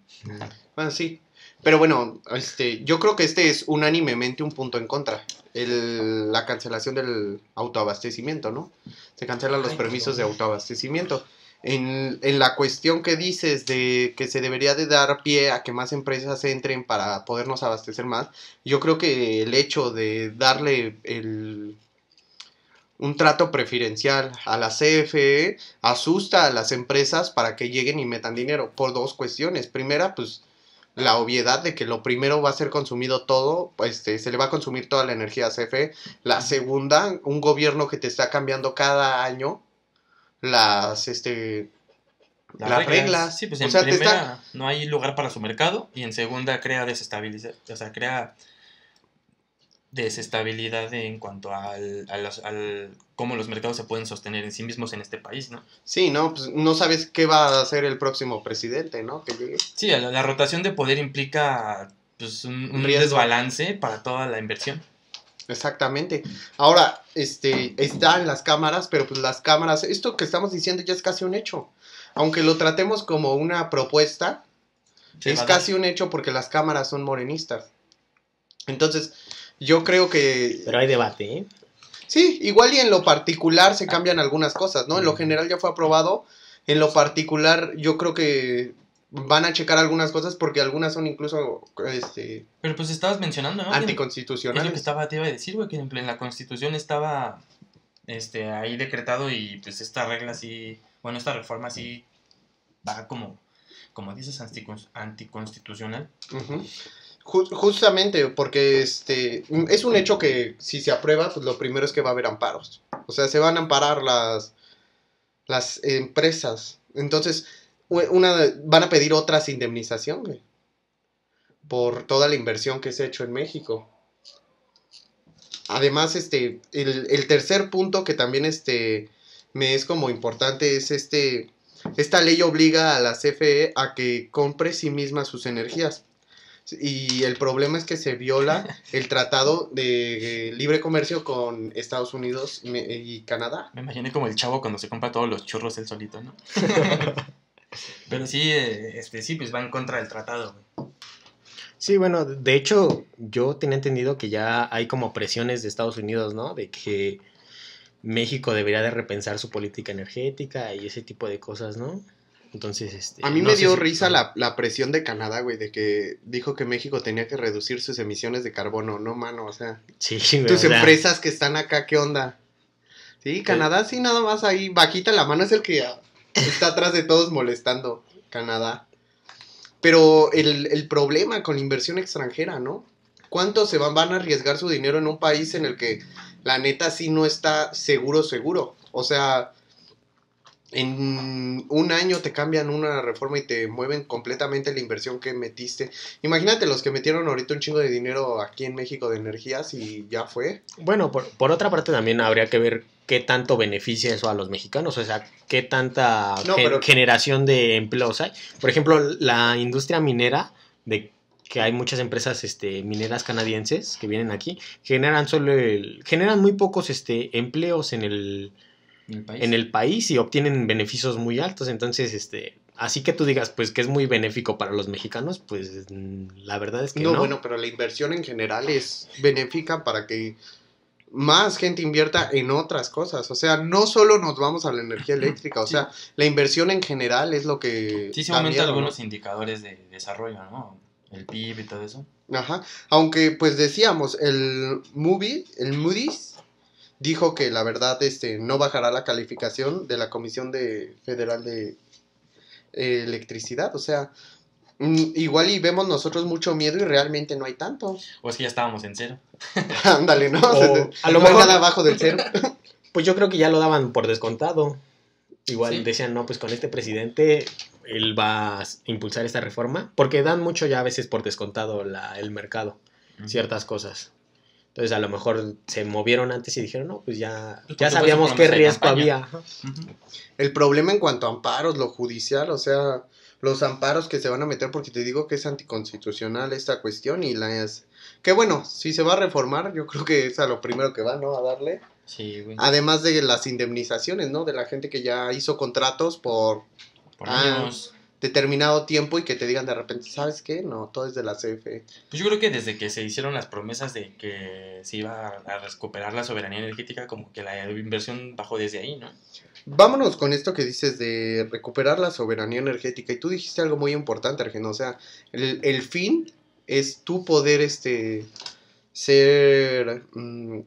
Bueno, sí. Pero bueno, este, yo creo que este es unánimemente un punto en contra. El, la cancelación del autoabastecimiento, ¿no? Se cancelan los Ay, permisos de autoabastecimiento. En, en la cuestión que dices de que se debería de dar pie a que más empresas entren para podernos abastecer más, yo creo que el hecho de darle el, un trato preferencial a la CFE asusta a las empresas para que lleguen y metan dinero por dos cuestiones. Primera, pues la obviedad de que lo primero va a ser consumido todo, pues este, se le va a consumir toda la energía a CFE. La segunda, un gobierno que te está cambiando cada año las, este, las reglas. Sí, pues O en sea, primera está- no hay lugar para su mercado y en segunda crea desestabilidad, o sea, crea desestabilidad en cuanto al, a los- al cómo los mercados se pueden sostener en sí mismos en este país, ¿no? Sí, ¿no? Pues no sabes qué va a hacer el próximo presidente, ¿no? Que llegue. Sí, la, la rotación de poder implica pues, un, desbalance para toda la inversión. Exactamente. Ahora, este, está en las cámaras, pero pues las cámaras, esto que estamos diciendo ya es casi un hecho. Aunque lo tratemos como una propuesta, es casi un hecho porque las cámaras son morenistas. Entonces, yo creo que... Pero hay debate, ¿eh? Sí, igual y en lo particular se cambian algunas cosas, ¿no? En lo general ya fue aprobado. En lo particular yo creo que van a checar algunas cosas porque algunas son incluso este, Pero pues estabas mencionando, ¿no? Que- Es lo que anticonstitucionales. estaba, te iba a decir, güey, que en la constitución estaba este, ahí decretado y pues esta regla sí, bueno, esta reforma sí va como, como dices, anticon- anticonstitucional. Ujú. Ju- justamente porque este es un hecho que si se aprueba, pues lo primero es que va a haber amparos. O sea, se van a amparar las, las empresas. Entonces, una, van a pedir otras indemnización, por toda la inversión que se ha hecho en México. Además, este, el, el tercer punto que también este, me es como importante es este, esta ley obliga a la CFE a que compre sí misma sus energías. Y el problema es que se viola el tratado de libre comercio con Estados Unidos y me- y Canadá. Me imaginé como el chavo cuando se compra todos los churros él solito, ¿no? Pero sí, eh, este, sí, pues va en contra del tratado. Sí, bueno, de hecho, yo tenía entendido que ya hay como presiones de Estados Unidos, ¿no? De que México debería de repensar su política energética y ese tipo de cosas, ¿no? Entonces, este... A mí no me dio si- risa la, la presión de Canadá, güey, de que dijo que México tenía que reducir sus emisiones de carbono. No, mano, o sea, Sí, güey, tus o sea, empresas que están acá, ¿qué onda? Sí, Canadá sí, nada más ahí, bajita la mano es el que está atrás de todos molestando, Canadá. Pero el, el problema con la inversión extranjera, ¿no? ¿Cuánto se van, van a arriesgar su dinero en un país en el que la neta sí no está seguro, seguro? O sea, en un año te cambian una reforma y te mueven completamente la inversión que metiste. Imagínate los que metieron ahorita un chingo de dinero aquí en México de energías y ya fue. Bueno, por, por otra parte también habría que ver qué tanto beneficia eso a los mexicanos, o sea, qué tanta No, gen- pero- generación de empleos hay. Por ejemplo, la industria minera, de que hay muchas empresas este, mineras canadienses que vienen aquí, generan solo el- generan muy pocos este, empleos en el, el país. en el país y obtienen beneficios muy altos. Entonces, este, así que tú digas, pues que es muy benéfico para los mexicanos, pues mm, la verdad es que No, no. bueno, pero la inversión en general es benéfica para que más gente invierta en otras cosas. O sea, no solo nos vamos a la energía eléctrica, o Sí. sea, la inversión en general es lo que... Sí se aumentan algunos indicadores de desarrollo, ¿no? El PIB y todo eso. Ajá. Aunque, pues decíamos, el movie, el Moody's, dijo que la verdad este, no bajará la calificación de la Comisión de Federal de eh, Electricidad. O sea, mm, igual y vemos nosotros mucho miedo y realmente no hay tanto. O es que ya estábamos en cero. Ándale, ¿no? O a lo no mejor- nada abajo del cero. Pues yo creo que ya lo daban por descontado. Igual Sí. decían, no, pues con este presidente él va a impulsar esta reforma, porque dan mucho ya a veces por descontado la, el mercado, ciertas cosas. Entonces a lo mejor se movieron antes y dijeron, no, pues ya, Pues ya sabíamos qué riesgo había. El problema en cuanto a amparos, lo judicial, o sea, los amparos que se van a meter, porque te digo que es anticonstitucional esta cuestión y las... Que bueno, si se va a reformar, yo creo que es a lo primero que va, ¿no? A darle. Sí, güey. Además de las indemnizaciones, ¿no? De la gente que ya hizo contratos por Por ah. años. Determinado tiempo y que te digan de repente, ¿sabes qué? No, todo es de la CFE. Pues yo creo que desde que se hicieron las promesas de que se iba a- recuperar la soberanía energética, como que la inversión bajó desde ahí, ¿no? Vámonos con esto que dices de recuperar la soberanía energética. Y tú dijiste algo muy importante, Argeno. O sea, el, el fin es tú poder este ser mm,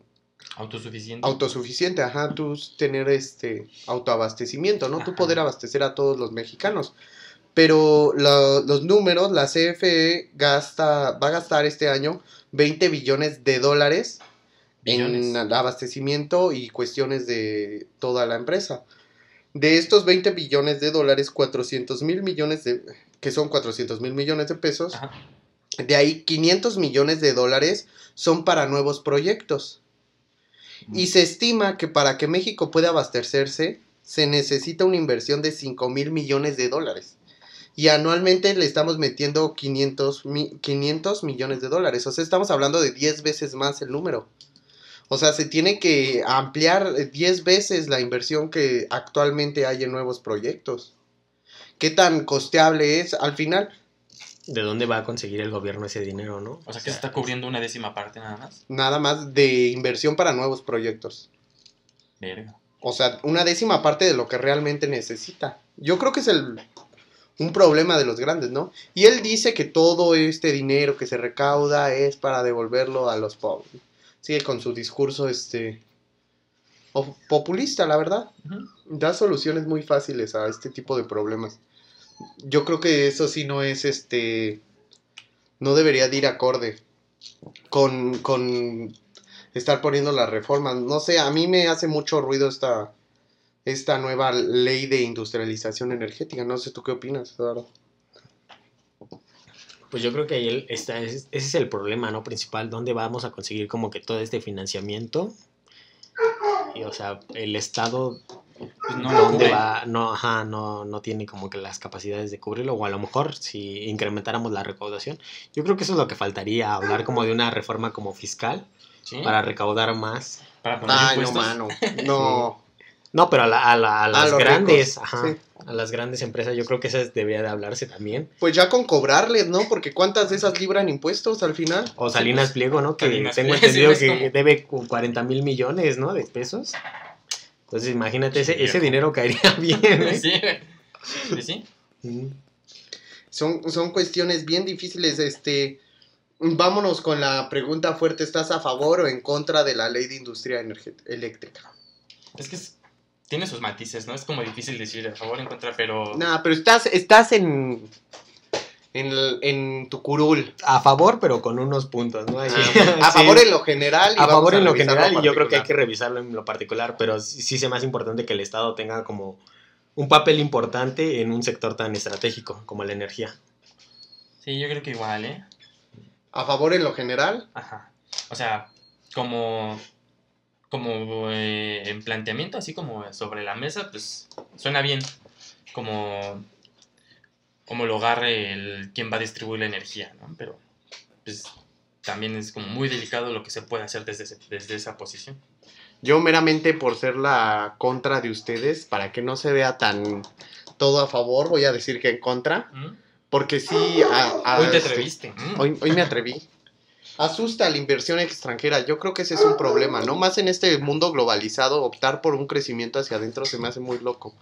Autosuficiente. autosuficiente, ajá, tú tener este autoabastecimiento, ¿no? Tú Ajá. poder abastecer a todos los mexicanos. Pero la- los números, la CFE gasta, va a gastar este año 20 billones de dólares Billones. en abastecimiento y cuestiones de toda la empresa. De estos 20 billones de dólares, 400 mil millones de, que son 400 mil millones de pesos, Ajá. de ahí 500 millones de dólares son para nuevos proyectos. Y se estima que para que México pueda abastecerse, se necesita una inversión de 5 mil millones de dólares. Y anualmente le estamos metiendo 500, mi- 500 millones de dólares. O sea, estamos hablando de 10 veces más el número. O sea, se tiene que ampliar eh, 10 veces la inversión que actualmente hay en nuevos proyectos. ¿Qué tan costeable es? Al final, ¿De dónde va a conseguir el gobierno ese dinero, no? O sea que se está cubriendo una décima parte nada más. nada más de inversión para nuevos proyectos. Verga. O sea, una décima parte de lo que realmente necesita. Yo creo que es el un problema de los grandes, ¿no? Y él dice que todo este dinero que se recauda es para devolverlo a los pobres. Sigue con su discurso este populista, la verdad. Da soluciones muy fáciles a este tipo de problemas. Yo creo que eso sí no es este no debería de ir acorde con con estar poniendo las reformas. No sé, a mí me hace mucho ruido esta, esta nueva ley de industrialización energética. No sé, ¿tú qué opinas, Eduardo? Pues yo creo que ahí está, ese es el problema, ¿no? Principal, ¿dónde vamos a conseguir como que todo este financiamiento? Y, o sea, el Estado, Pues no ¿dónde va? No, ajá, no, no tiene como que las capacidades de cubrirlo, o a lo mejor si incrementáramos la recaudación. Yo creo que eso es lo que faltaría, hablar como de una reforma como fiscal Sí. para recaudar más. Para poner Ay, no, impuestos. mano. No. No, pero a, la- a la- a las grandes, ricos, ajá, sí. a las grandes empresas, yo creo que esas debería de hablarse también. Pues ya con cobrarles, ¿no? Porque ¿cuántas de esas libran impuestos al final? O Salinas pues, Pliego, ¿no? Que Salinas tengo sí, entendido que como- debe cu- 40 mil millones, ¿no? De pesos. Entonces, imagínate, ese, Sí, ese dinero caería bien. ¿eh? sí, sí, sí. Mm. Son, son cuestiones bien difíciles. Este, vámonos con la pregunta fuerte. ¿Estás a favor o en contra de la ley de industria eléctrica? Es que es- tiene sus matices, ¿no? Es como difícil decir a favor o en contra, pero... Nah, pero estás, estás en, en, el- en tu curul. A favor, pero con unos puntos, ¿no? Ahí- A Sí. favor en lo general. y a favor en lo general y yo creo que hay que revisarlo en lo particular, pero sí, sí se me hace importante que el Estado tenga como un papel importante en un sector tan estratégico como la energía. Sí, yo creo que igual, ¿eh? A favor en lo general. Ajá. O sea, como... Como eh, en planteamiento, así como sobre la mesa, pues suena bien. Como... Como lugar el quién va a distribuir la energía, ¿no? Pero pues también es como muy delicado lo que se puede hacer desde, ese- desde esa posición. Yo meramente por ser la contra de ustedes, para que no se vea tan todo a favor, voy a decir que en contra. ¿Mm? Porque sí... a- a- Hoy te este, atreviste. Hoy, hoy me atreví. Asusta la inversión extranjera. Yo creo que ese es un problema, ¿no? Más en este mundo globalizado, optar por un crecimiento hacia adentro se me hace muy loco.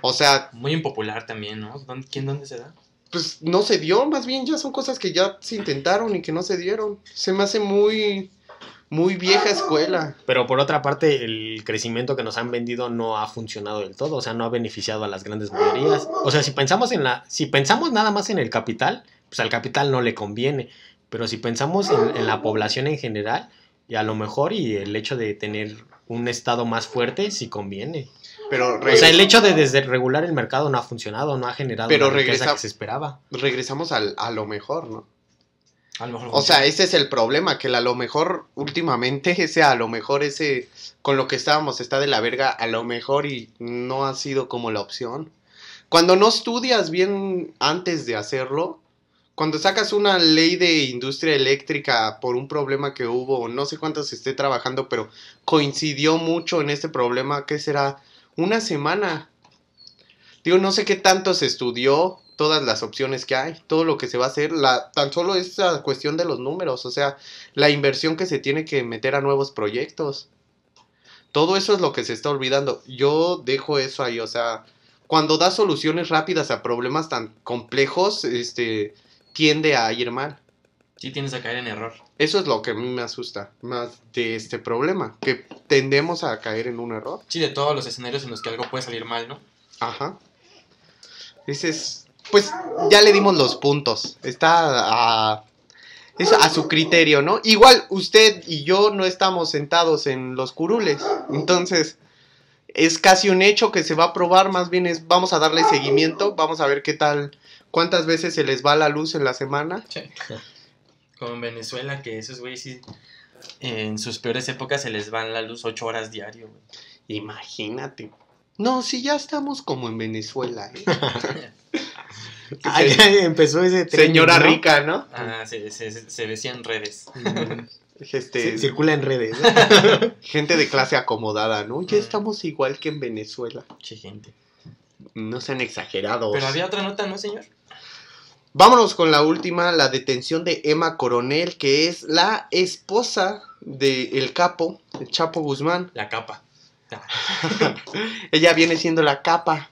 O sea, Muy impopular también, ¿no? ¿Dónde- ¿Quién dónde se da? pues no se dio, más bien ya son cosas que ya se intentaron y que no se dieron. Se me hace muy, muy vieja escuela. Pero por otra parte, el crecimiento que nos han vendido no ha funcionado del todo, o sea, no ha beneficiado a las grandes mayorías. O sea, si pensamos en la, si pensamos nada más en el capital, pues al capital no le conviene. Pero si pensamos en, en la población en general, y a lo mejor y el hecho de tener un estado más fuerte sí conviene. Pero O sea, el hecho de desregular el mercado no ha funcionado, no ha generado Pero la riqueza que se esperaba. regresamos al, a lo mejor, ¿no? A lo mejor O sea, ese es el problema, que el a lo mejor últimamente, ese a lo mejor, ese con lo que estábamos está de la verga, a lo mejor y no ha sido como la opción. Cuando no estudias bien antes de hacerlo, cuando sacas una ley de industria eléctrica por un problema que hubo, no sé cuánto se esté trabajando, pero coincidió mucho en este problema, ¿qué será? Una semana. Digo, no sé qué tanto se estudió, todas las opciones que hay, todo lo que se va a hacer, la, tan solo esa cuestión de los números, o sea, la inversión que se tiene que meter a nuevos proyectos. Todo eso es lo que se está olvidando. Yo dejo eso ahí, o sea, cuando da soluciones rápidas a problemas tan complejos, este, tiende a ir mal. Sí tienes a caer en error. Eso es lo que a mí me asusta más de este problema, que tendemos a caer en un error. Sí, de todos los escenarios en los que algo puede salir mal, ¿no? Ajá. Ese es, pues ya le dimos los puntos. Está a, es a su criterio, ¿no? Igual usted y yo no estamos sentados en los curules. Entonces, es casi un hecho que se va a probar. Más bien es, vamos a darle seguimiento. Vamos a ver qué tal, cuántas veces se les va la luz en la semana. Como en Venezuela, que esos güeyes sí. En sus peores épocas se les van la luz ocho horas diario, güey. Imagínate. No, si ya estamos como en Venezuela, ¿eh? Ah, ya empezó ese tren, Señora ¿no? rica, ¿no? Ah, se, se, se decía en redes. Mm, Este, sí, circula en redes. gente de clase acomodada, ¿no? Ya Mm. estamos igual que en Venezuela. Che, gente. No sean exagerados. Pero había otra nota, ¿no, señor? Vámonos con la última, la detención de Emma Coronel, que es la esposa de el capo, el Chapo Guzmán. La capa. Ella viene siendo la capa.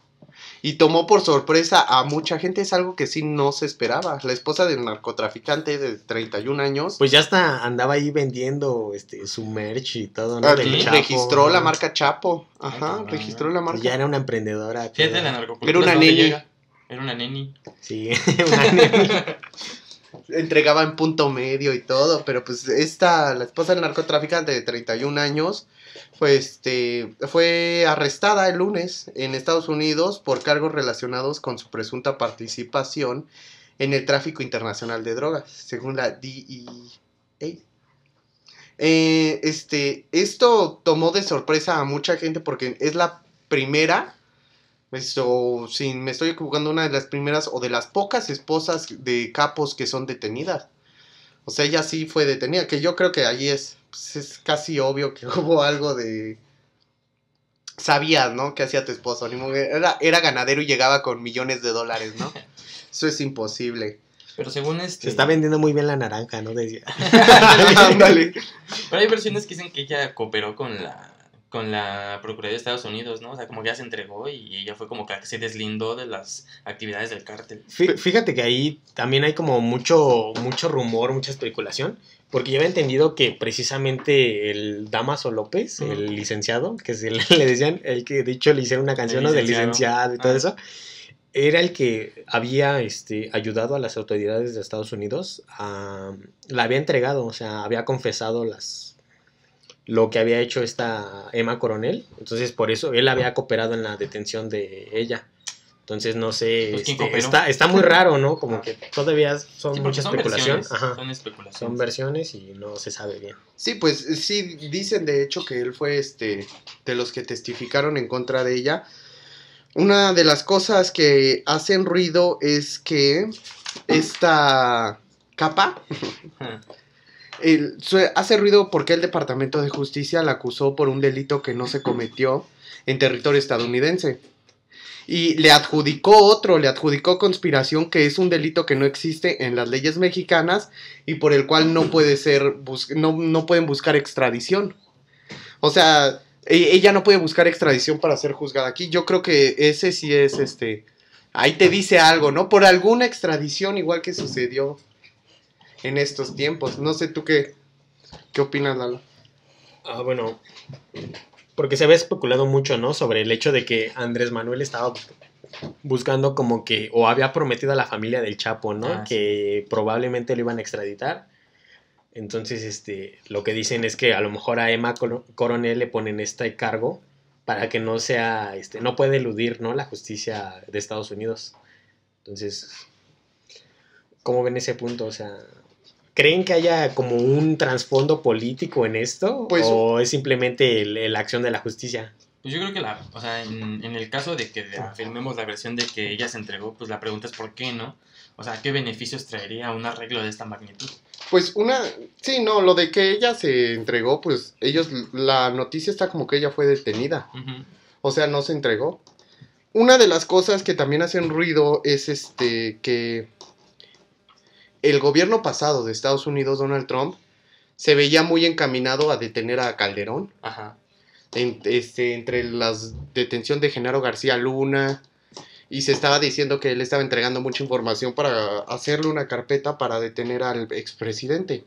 Y tomó por sorpresa a mucha gente, es algo que sí no se esperaba. La esposa del narcotraficante de 31 años Pues ya hasta andaba ahí vendiendo este su merch y todo, ¿no? ah, Del sí, Chapo. registró la marca Chapo. Ajá, cabrón. registró la Pues marca. ya era una emprendedora. Fíjate la narcocultura. Era una ¿dónde neni. llega? Era una neni. Sí, una neni. entregaba en punto medio y todo, pero pues esta, la esposa del narcotraficante de 31 años, fue, este, fue arrestada el lunes en Estados Unidos por cargos relacionados con su presunta participación en el tráfico internacional de drogas, según la DEA. Eh, este, esto tomó de sorpresa a mucha gente porque es la primera, esto, si me estoy equivocando, una de las primeras o de las pocas esposas de capos que son detenidas. O sea, ella sí fue detenida, que yo creo que ahí es, pues, es casi obvio que hubo algo de... Sabías, ¿no? Que hacía tu esposo. Era, era ganadero y llegaba con millones de dólares, ¿no? Eso es imposible. Pero según este. Se está vendiendo muy bien la naranja, ¿no? Decía. Ándale. Pero hay versiones que dicen que ella cooperó con la con la Procuraduría de Estados Unidos, ¿no? O sea, como que ya se entregó y ella fue como que se deslindó de las actividades del cártel. Fí- Fíjate que ahí también hay como mucho, mucho rumor, mucha especulación, porque yo había entendido que precisamente el Damaso López, el licenciado, que se le, le decían, el que de hecho le hicieron una canción ¿no? del licenciado. licenciado y todo Ah. eso, era el que había este, ayudado a las autoridades de Estados Unidos, a, la había entregado, o sea, había confesado las lo que había hecho esta Emma Coronel, entonces por eso él había cooperado en la detención de ella. Entonces no sé, Pues, ¿quién este, está, está muy raro, ¿no? Como que todavía son Sí, mucha son especulación. versiones, Ajá. Son especulaciones. Son versiones y no se sabe bien. Sí, pues sí, dicen de hecho que él fue este de los que testificaron en contra de ella. Una de las cosas que hacen ruido es que esta capa. Hace ruido porque el Departamento de Justicia la acusó por un delito que no se cometió en territorio estadounidense. Y le adjudicó otro, le adjudicó conspiración, que es un delito que no existe en las leyes mexicanas y por el cual no puede ser, no, no pueden buscar extradición. O sea, e- ella no puede buscar extradición para ser juzgada aquí. Yo creo que ese sí es este. Ahí te dice algo, ¿no? Por alguna extradición, igual que sucedió en estos tiempos. No sé tú qué, qué opinas, Lalo. Ah, bueno, porque se había especulado mucho, ¿no? Sobre el hecho de que Andrés Manuel estaba buscando como que, o había prometido a la familia del Chapo, ¿no? Ah, sí. que probablemente lo iban a extraditar. Entonces, este, lo que dicen es que a lo mejor a Emma Cor- Coronel le ponen este cargo para que no sea, este, no puede eludir, ¿no? La justicia de Estados Unidos. Entonces, ¿cómo ven ese punto? O sea, ¿creen que haya como un trasfondo político en esto? Pues- ¿O es simplemente el- la acción de la justicia? Pues yo creo que la, o sea, en, en el caso de que afirmemos la versión de que ella se entregó, pues la pregunta es por qué, ¿no? O sea, ¿qué beneficios traería un arreglo de esta magnitud? Pues una, sí, no, lo de que ella se entregó, pues ellos, la noticia está como que ella fue detenida, o sea, no se entregó. Una de las cosas que también hacen ruido es este, que el gobierno pasado de Estados Unidos, Donald Trump, se veía muy encaminado a detener a Calderón, Ajá. en- este, entre la detención de Genaro García Luna, y se estaba diciendo que él estaba entregando mucha información para hacerle una carpeta para detener al expresidente.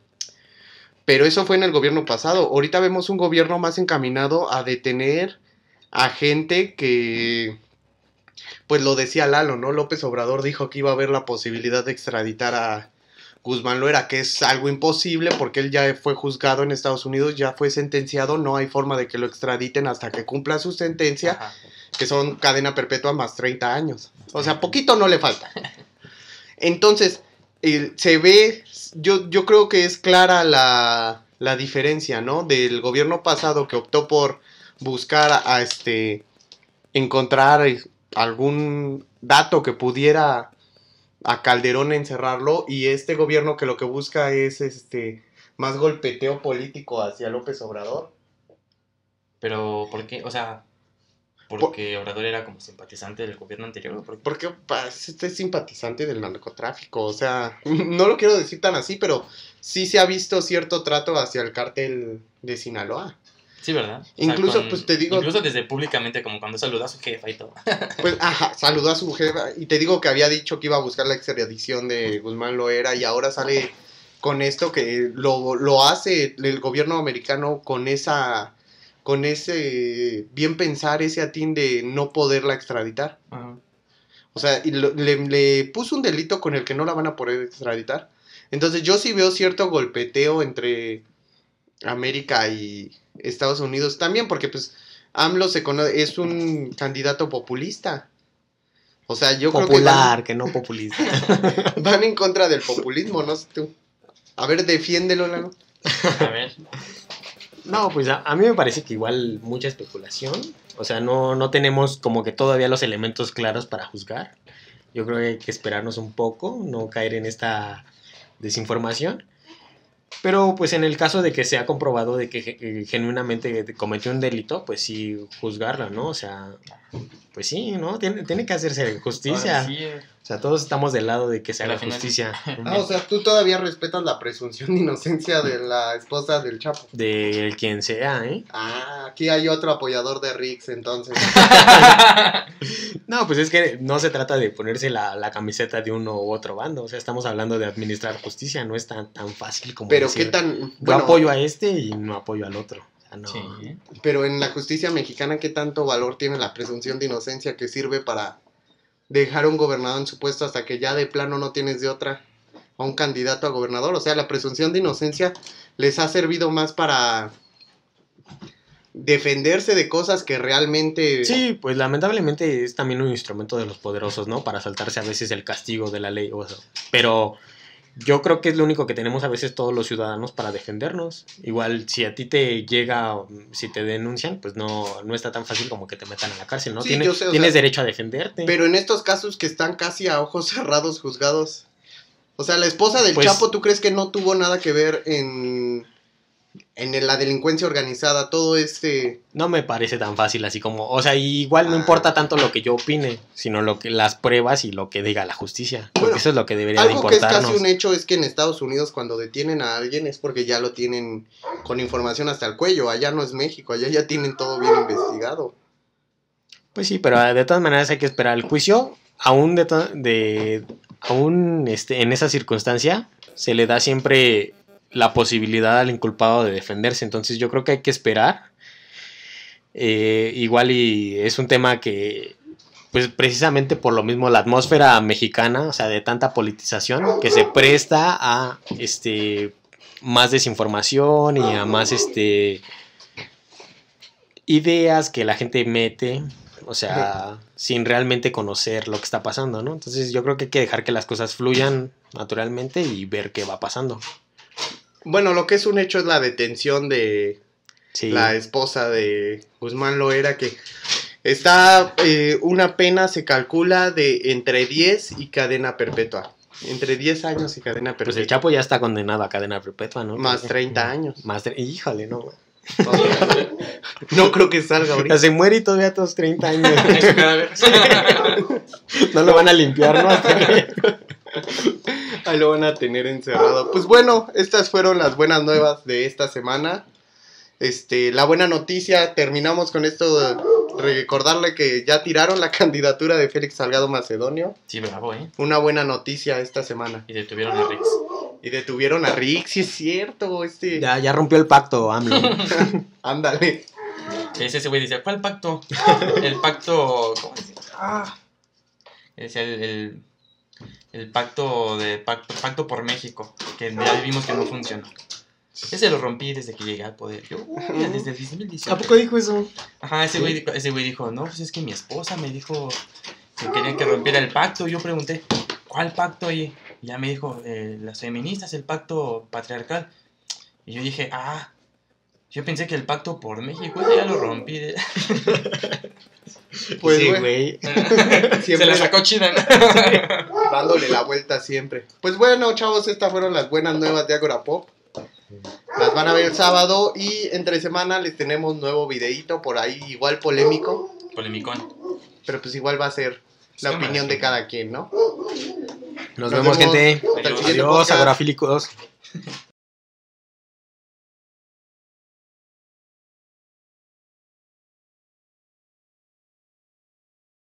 Pero eso fue en el gobierno pasado. Ahorita vemos un gobierno más encaminado a detener a gente que, pues lo decía Lalo, ¿no? López Obrador dijo que iba a haber la posibilidad de extraditar a Guzmán Loera, que es algo imposible porque él ya fue juzgado en Estados Unidos, ya fue sentenciado, no hay forma de que lo extraditen hasta que cumpla su sentencia Ajá. que son cadena perpetua más 30 años. O sea, poquito no le falta. Entonces, se ve, yo, yo creo que es clara la, la diferencia, ¿no? Del gobierno pasado que optó por buscar a, a, este, encontrar eh, algún dato que pudiera a Calderón encerrarlo y este gobierno que lo que busca es este más golpeteo político hacia López Obrador. Pero, ¿por qué? O sea, porque Obrador era como simpatizante del gobierno anterior. ¿o por qué? Porque pues, este es simpatizante del narcotráfico, o sea, no lo quiero decir tan así, pero sí se ha visto cierto trato hacia el cártel de Sinaloa. Sí, ¿verdad? O sea, Incluso, pues, te digo- Incluso desde públicamente, como cuando saludó a su jefa y todo. Pues, ajá, saludó a su jefa y te digo que había dicho que iba a buscar la extradición de Guzmán Loera y ahora sale con esto que lo, lo hace el gobierno americano con esa con ese bien pensar, ese atín de no poderla extraditar. Ajá. O sea, y lo- le, le puso un delito con el que no la van a poder extraditar. Entonces yo sí veo cierto golpeteo entre América y Estados Unidos también, porque pues AMLO se conoce, es un candidato populista. O sea, yo Popular, que no populista. creo que van, van en contra del populismo, no sé tú. A ver, defiéndelo, Lalo. A ver. No, pues a, a mí me parece que igual mucha especulación. O sea, no, no tenemos como que todavía los elementos claros para juzgar. Yo creo que hay que esperarnos un poco, no caer en esta desinformación. Pero pues en el caso de que se ha comprobado de que eh, genuinamente cometió un delito, pues sí juzgarla, ¿no? O sea, pues sí, ¿no? Tiene, tiene que hacerse justicia. Ahora sí, eh, O sea, todos estamos del lado de que se haga final- justicia Ah, o sea, tú todavía respetas la presunción de inocencia de la esposa del Chapo. de quien sea, ¿eh? Ah, aquí hay otro apoyador de Rix, entonces. No, pues es que no se trata de ponerse la, la camiseta de uno u otro bando. O sea, estamos hablando de administrar justicia. No es tan, tan fácil como Pero decir, qué tan. Yo apoyo a este y no apoyo al otro. Sea, no. Sí. pero en la justicia mexicana, ¿qué tanto valor tiene la presunción de inocencia que sirve para dejar a un gobernador en su puesto hasta que ya de plano no tienes de otra a un candidato a gobernador? O sea, la presunción de inocencia les ha servido más para defenderse de cosas que realmente... Sí, pues lamentablemente es también un instrumento de los poderosos, ¿no? Para saltarse a veces el castigo de la ley. o sea, pero yo creo que es lo único que tenemos a veces todos los ciudadanos para defendernos. Igual si a ti te llega, si te denuncian, pues no, no está tan fácil como que te metan a la cárcel, ¿no? Sí, Tienes, yo sé, o tienes sea, derecho a defenderte. Pero en estos casos que están casi a ojos cerrados juzgados. O sea, la esposa del Pues- Chapo, ¿tú crees que no tuvo nada que ver en, en la delincuencia organizada? Todo este... No me parece tan fácil así como, o sea, igual no Ah. importa tanto lo que yo opine, sino lo que las pruebas y lo que diga la justicia, porque Bueno, eso es lo que debería de Algo que es casi un hecho es que en Estados Unidos cuando detienen a alguien es porque ya lo tienen con información hasta el cuello. Allá no es México, allá ya tienen todo bien investigado. Pues sí, pero de todas maneras hay que esperar el juicio. Aún de, de aún este, en esa circunstancia se le da siempre la posibilidad al inculpado de defenderse. Entonces yo creo que hay que esperar. Eh, igual y es un tema que, pues precisamente por lo mismo la atmósfera mexicana, o sea, de tanta politización, que se presta a este más desinformación y a más este ideas que la gente mete, o sea, sin realmente conocer lo que está pasando, ¿no? Entonces yo creo que hay que dejar que las cosas fluyan naturalmente y ver qué va pasando. Bueno, lo que es un hecho es la detención de Sí. la esposa de Guzmán Loera que está eh, una pena se calcula de entre 10 y cadena perpetua. Entre 10 años y cadena Pues el perpetua. Chapo ya está condenado a cadena perpetua, ¿no? Más 30 años. Más tre- Híjole, no. No creo que salga ahorita. Ya se muere y todavía a todos 30 años. No lo van a limpiar, ¿no? Ahí lo van a tener encerrado. Pues bueno, estas fueron las buenas nuevas de esta semana. Este, la buena noticia, terminamos con esto de recordarle que ya tiraron la candidatura de Félix Salgado Macedonio. Sí, bravo, ¿eh? Una buena noticia esta semana. Y detuvieron a Rix. Y detuvieron a Rick, sí es cierto, este. ya, ya rompió el pacto, AMLO. Ándale. Ese ese güey decía, ¿cuál pacto? El pacto. ¿Cómo decía? Ah. Decía el, el, el pacto de pacto, pacto por México, que ya vimos que no funcionó. Ese lo rompí desde que llegué al poder. Yo, uy, desde el 2018. ¿A poco dijo eso? Ajá, ese güey, dijo- ese güey dijo, no, pues es que mi esposa me dijo que quería que rompiera el pacto. Yo pregunté, ¿cuál pacto? Y ya me dijo, eh, las feministas, el pacto patriarcal. Y yo dije, ah, yo pensé que el pacto por México, ya lo rompí. Pues sí, güey. Se la sacó chida. ¿no? dándole la vuelta siempre. Pues bueno, chavos, estas fueron las buenas nuevas de Agora Pop. Las van a ver el sábado y entre semana les tenemos nuevo videíto por ahí, igual polémico, Polemicón. pero pues igual va a ser la opinión sí. de cada quien, ¿no? Nos, Nos vemos, vemos. gente. Hasta el Adiós. siguiente Adiós, podcast. agrafílicos.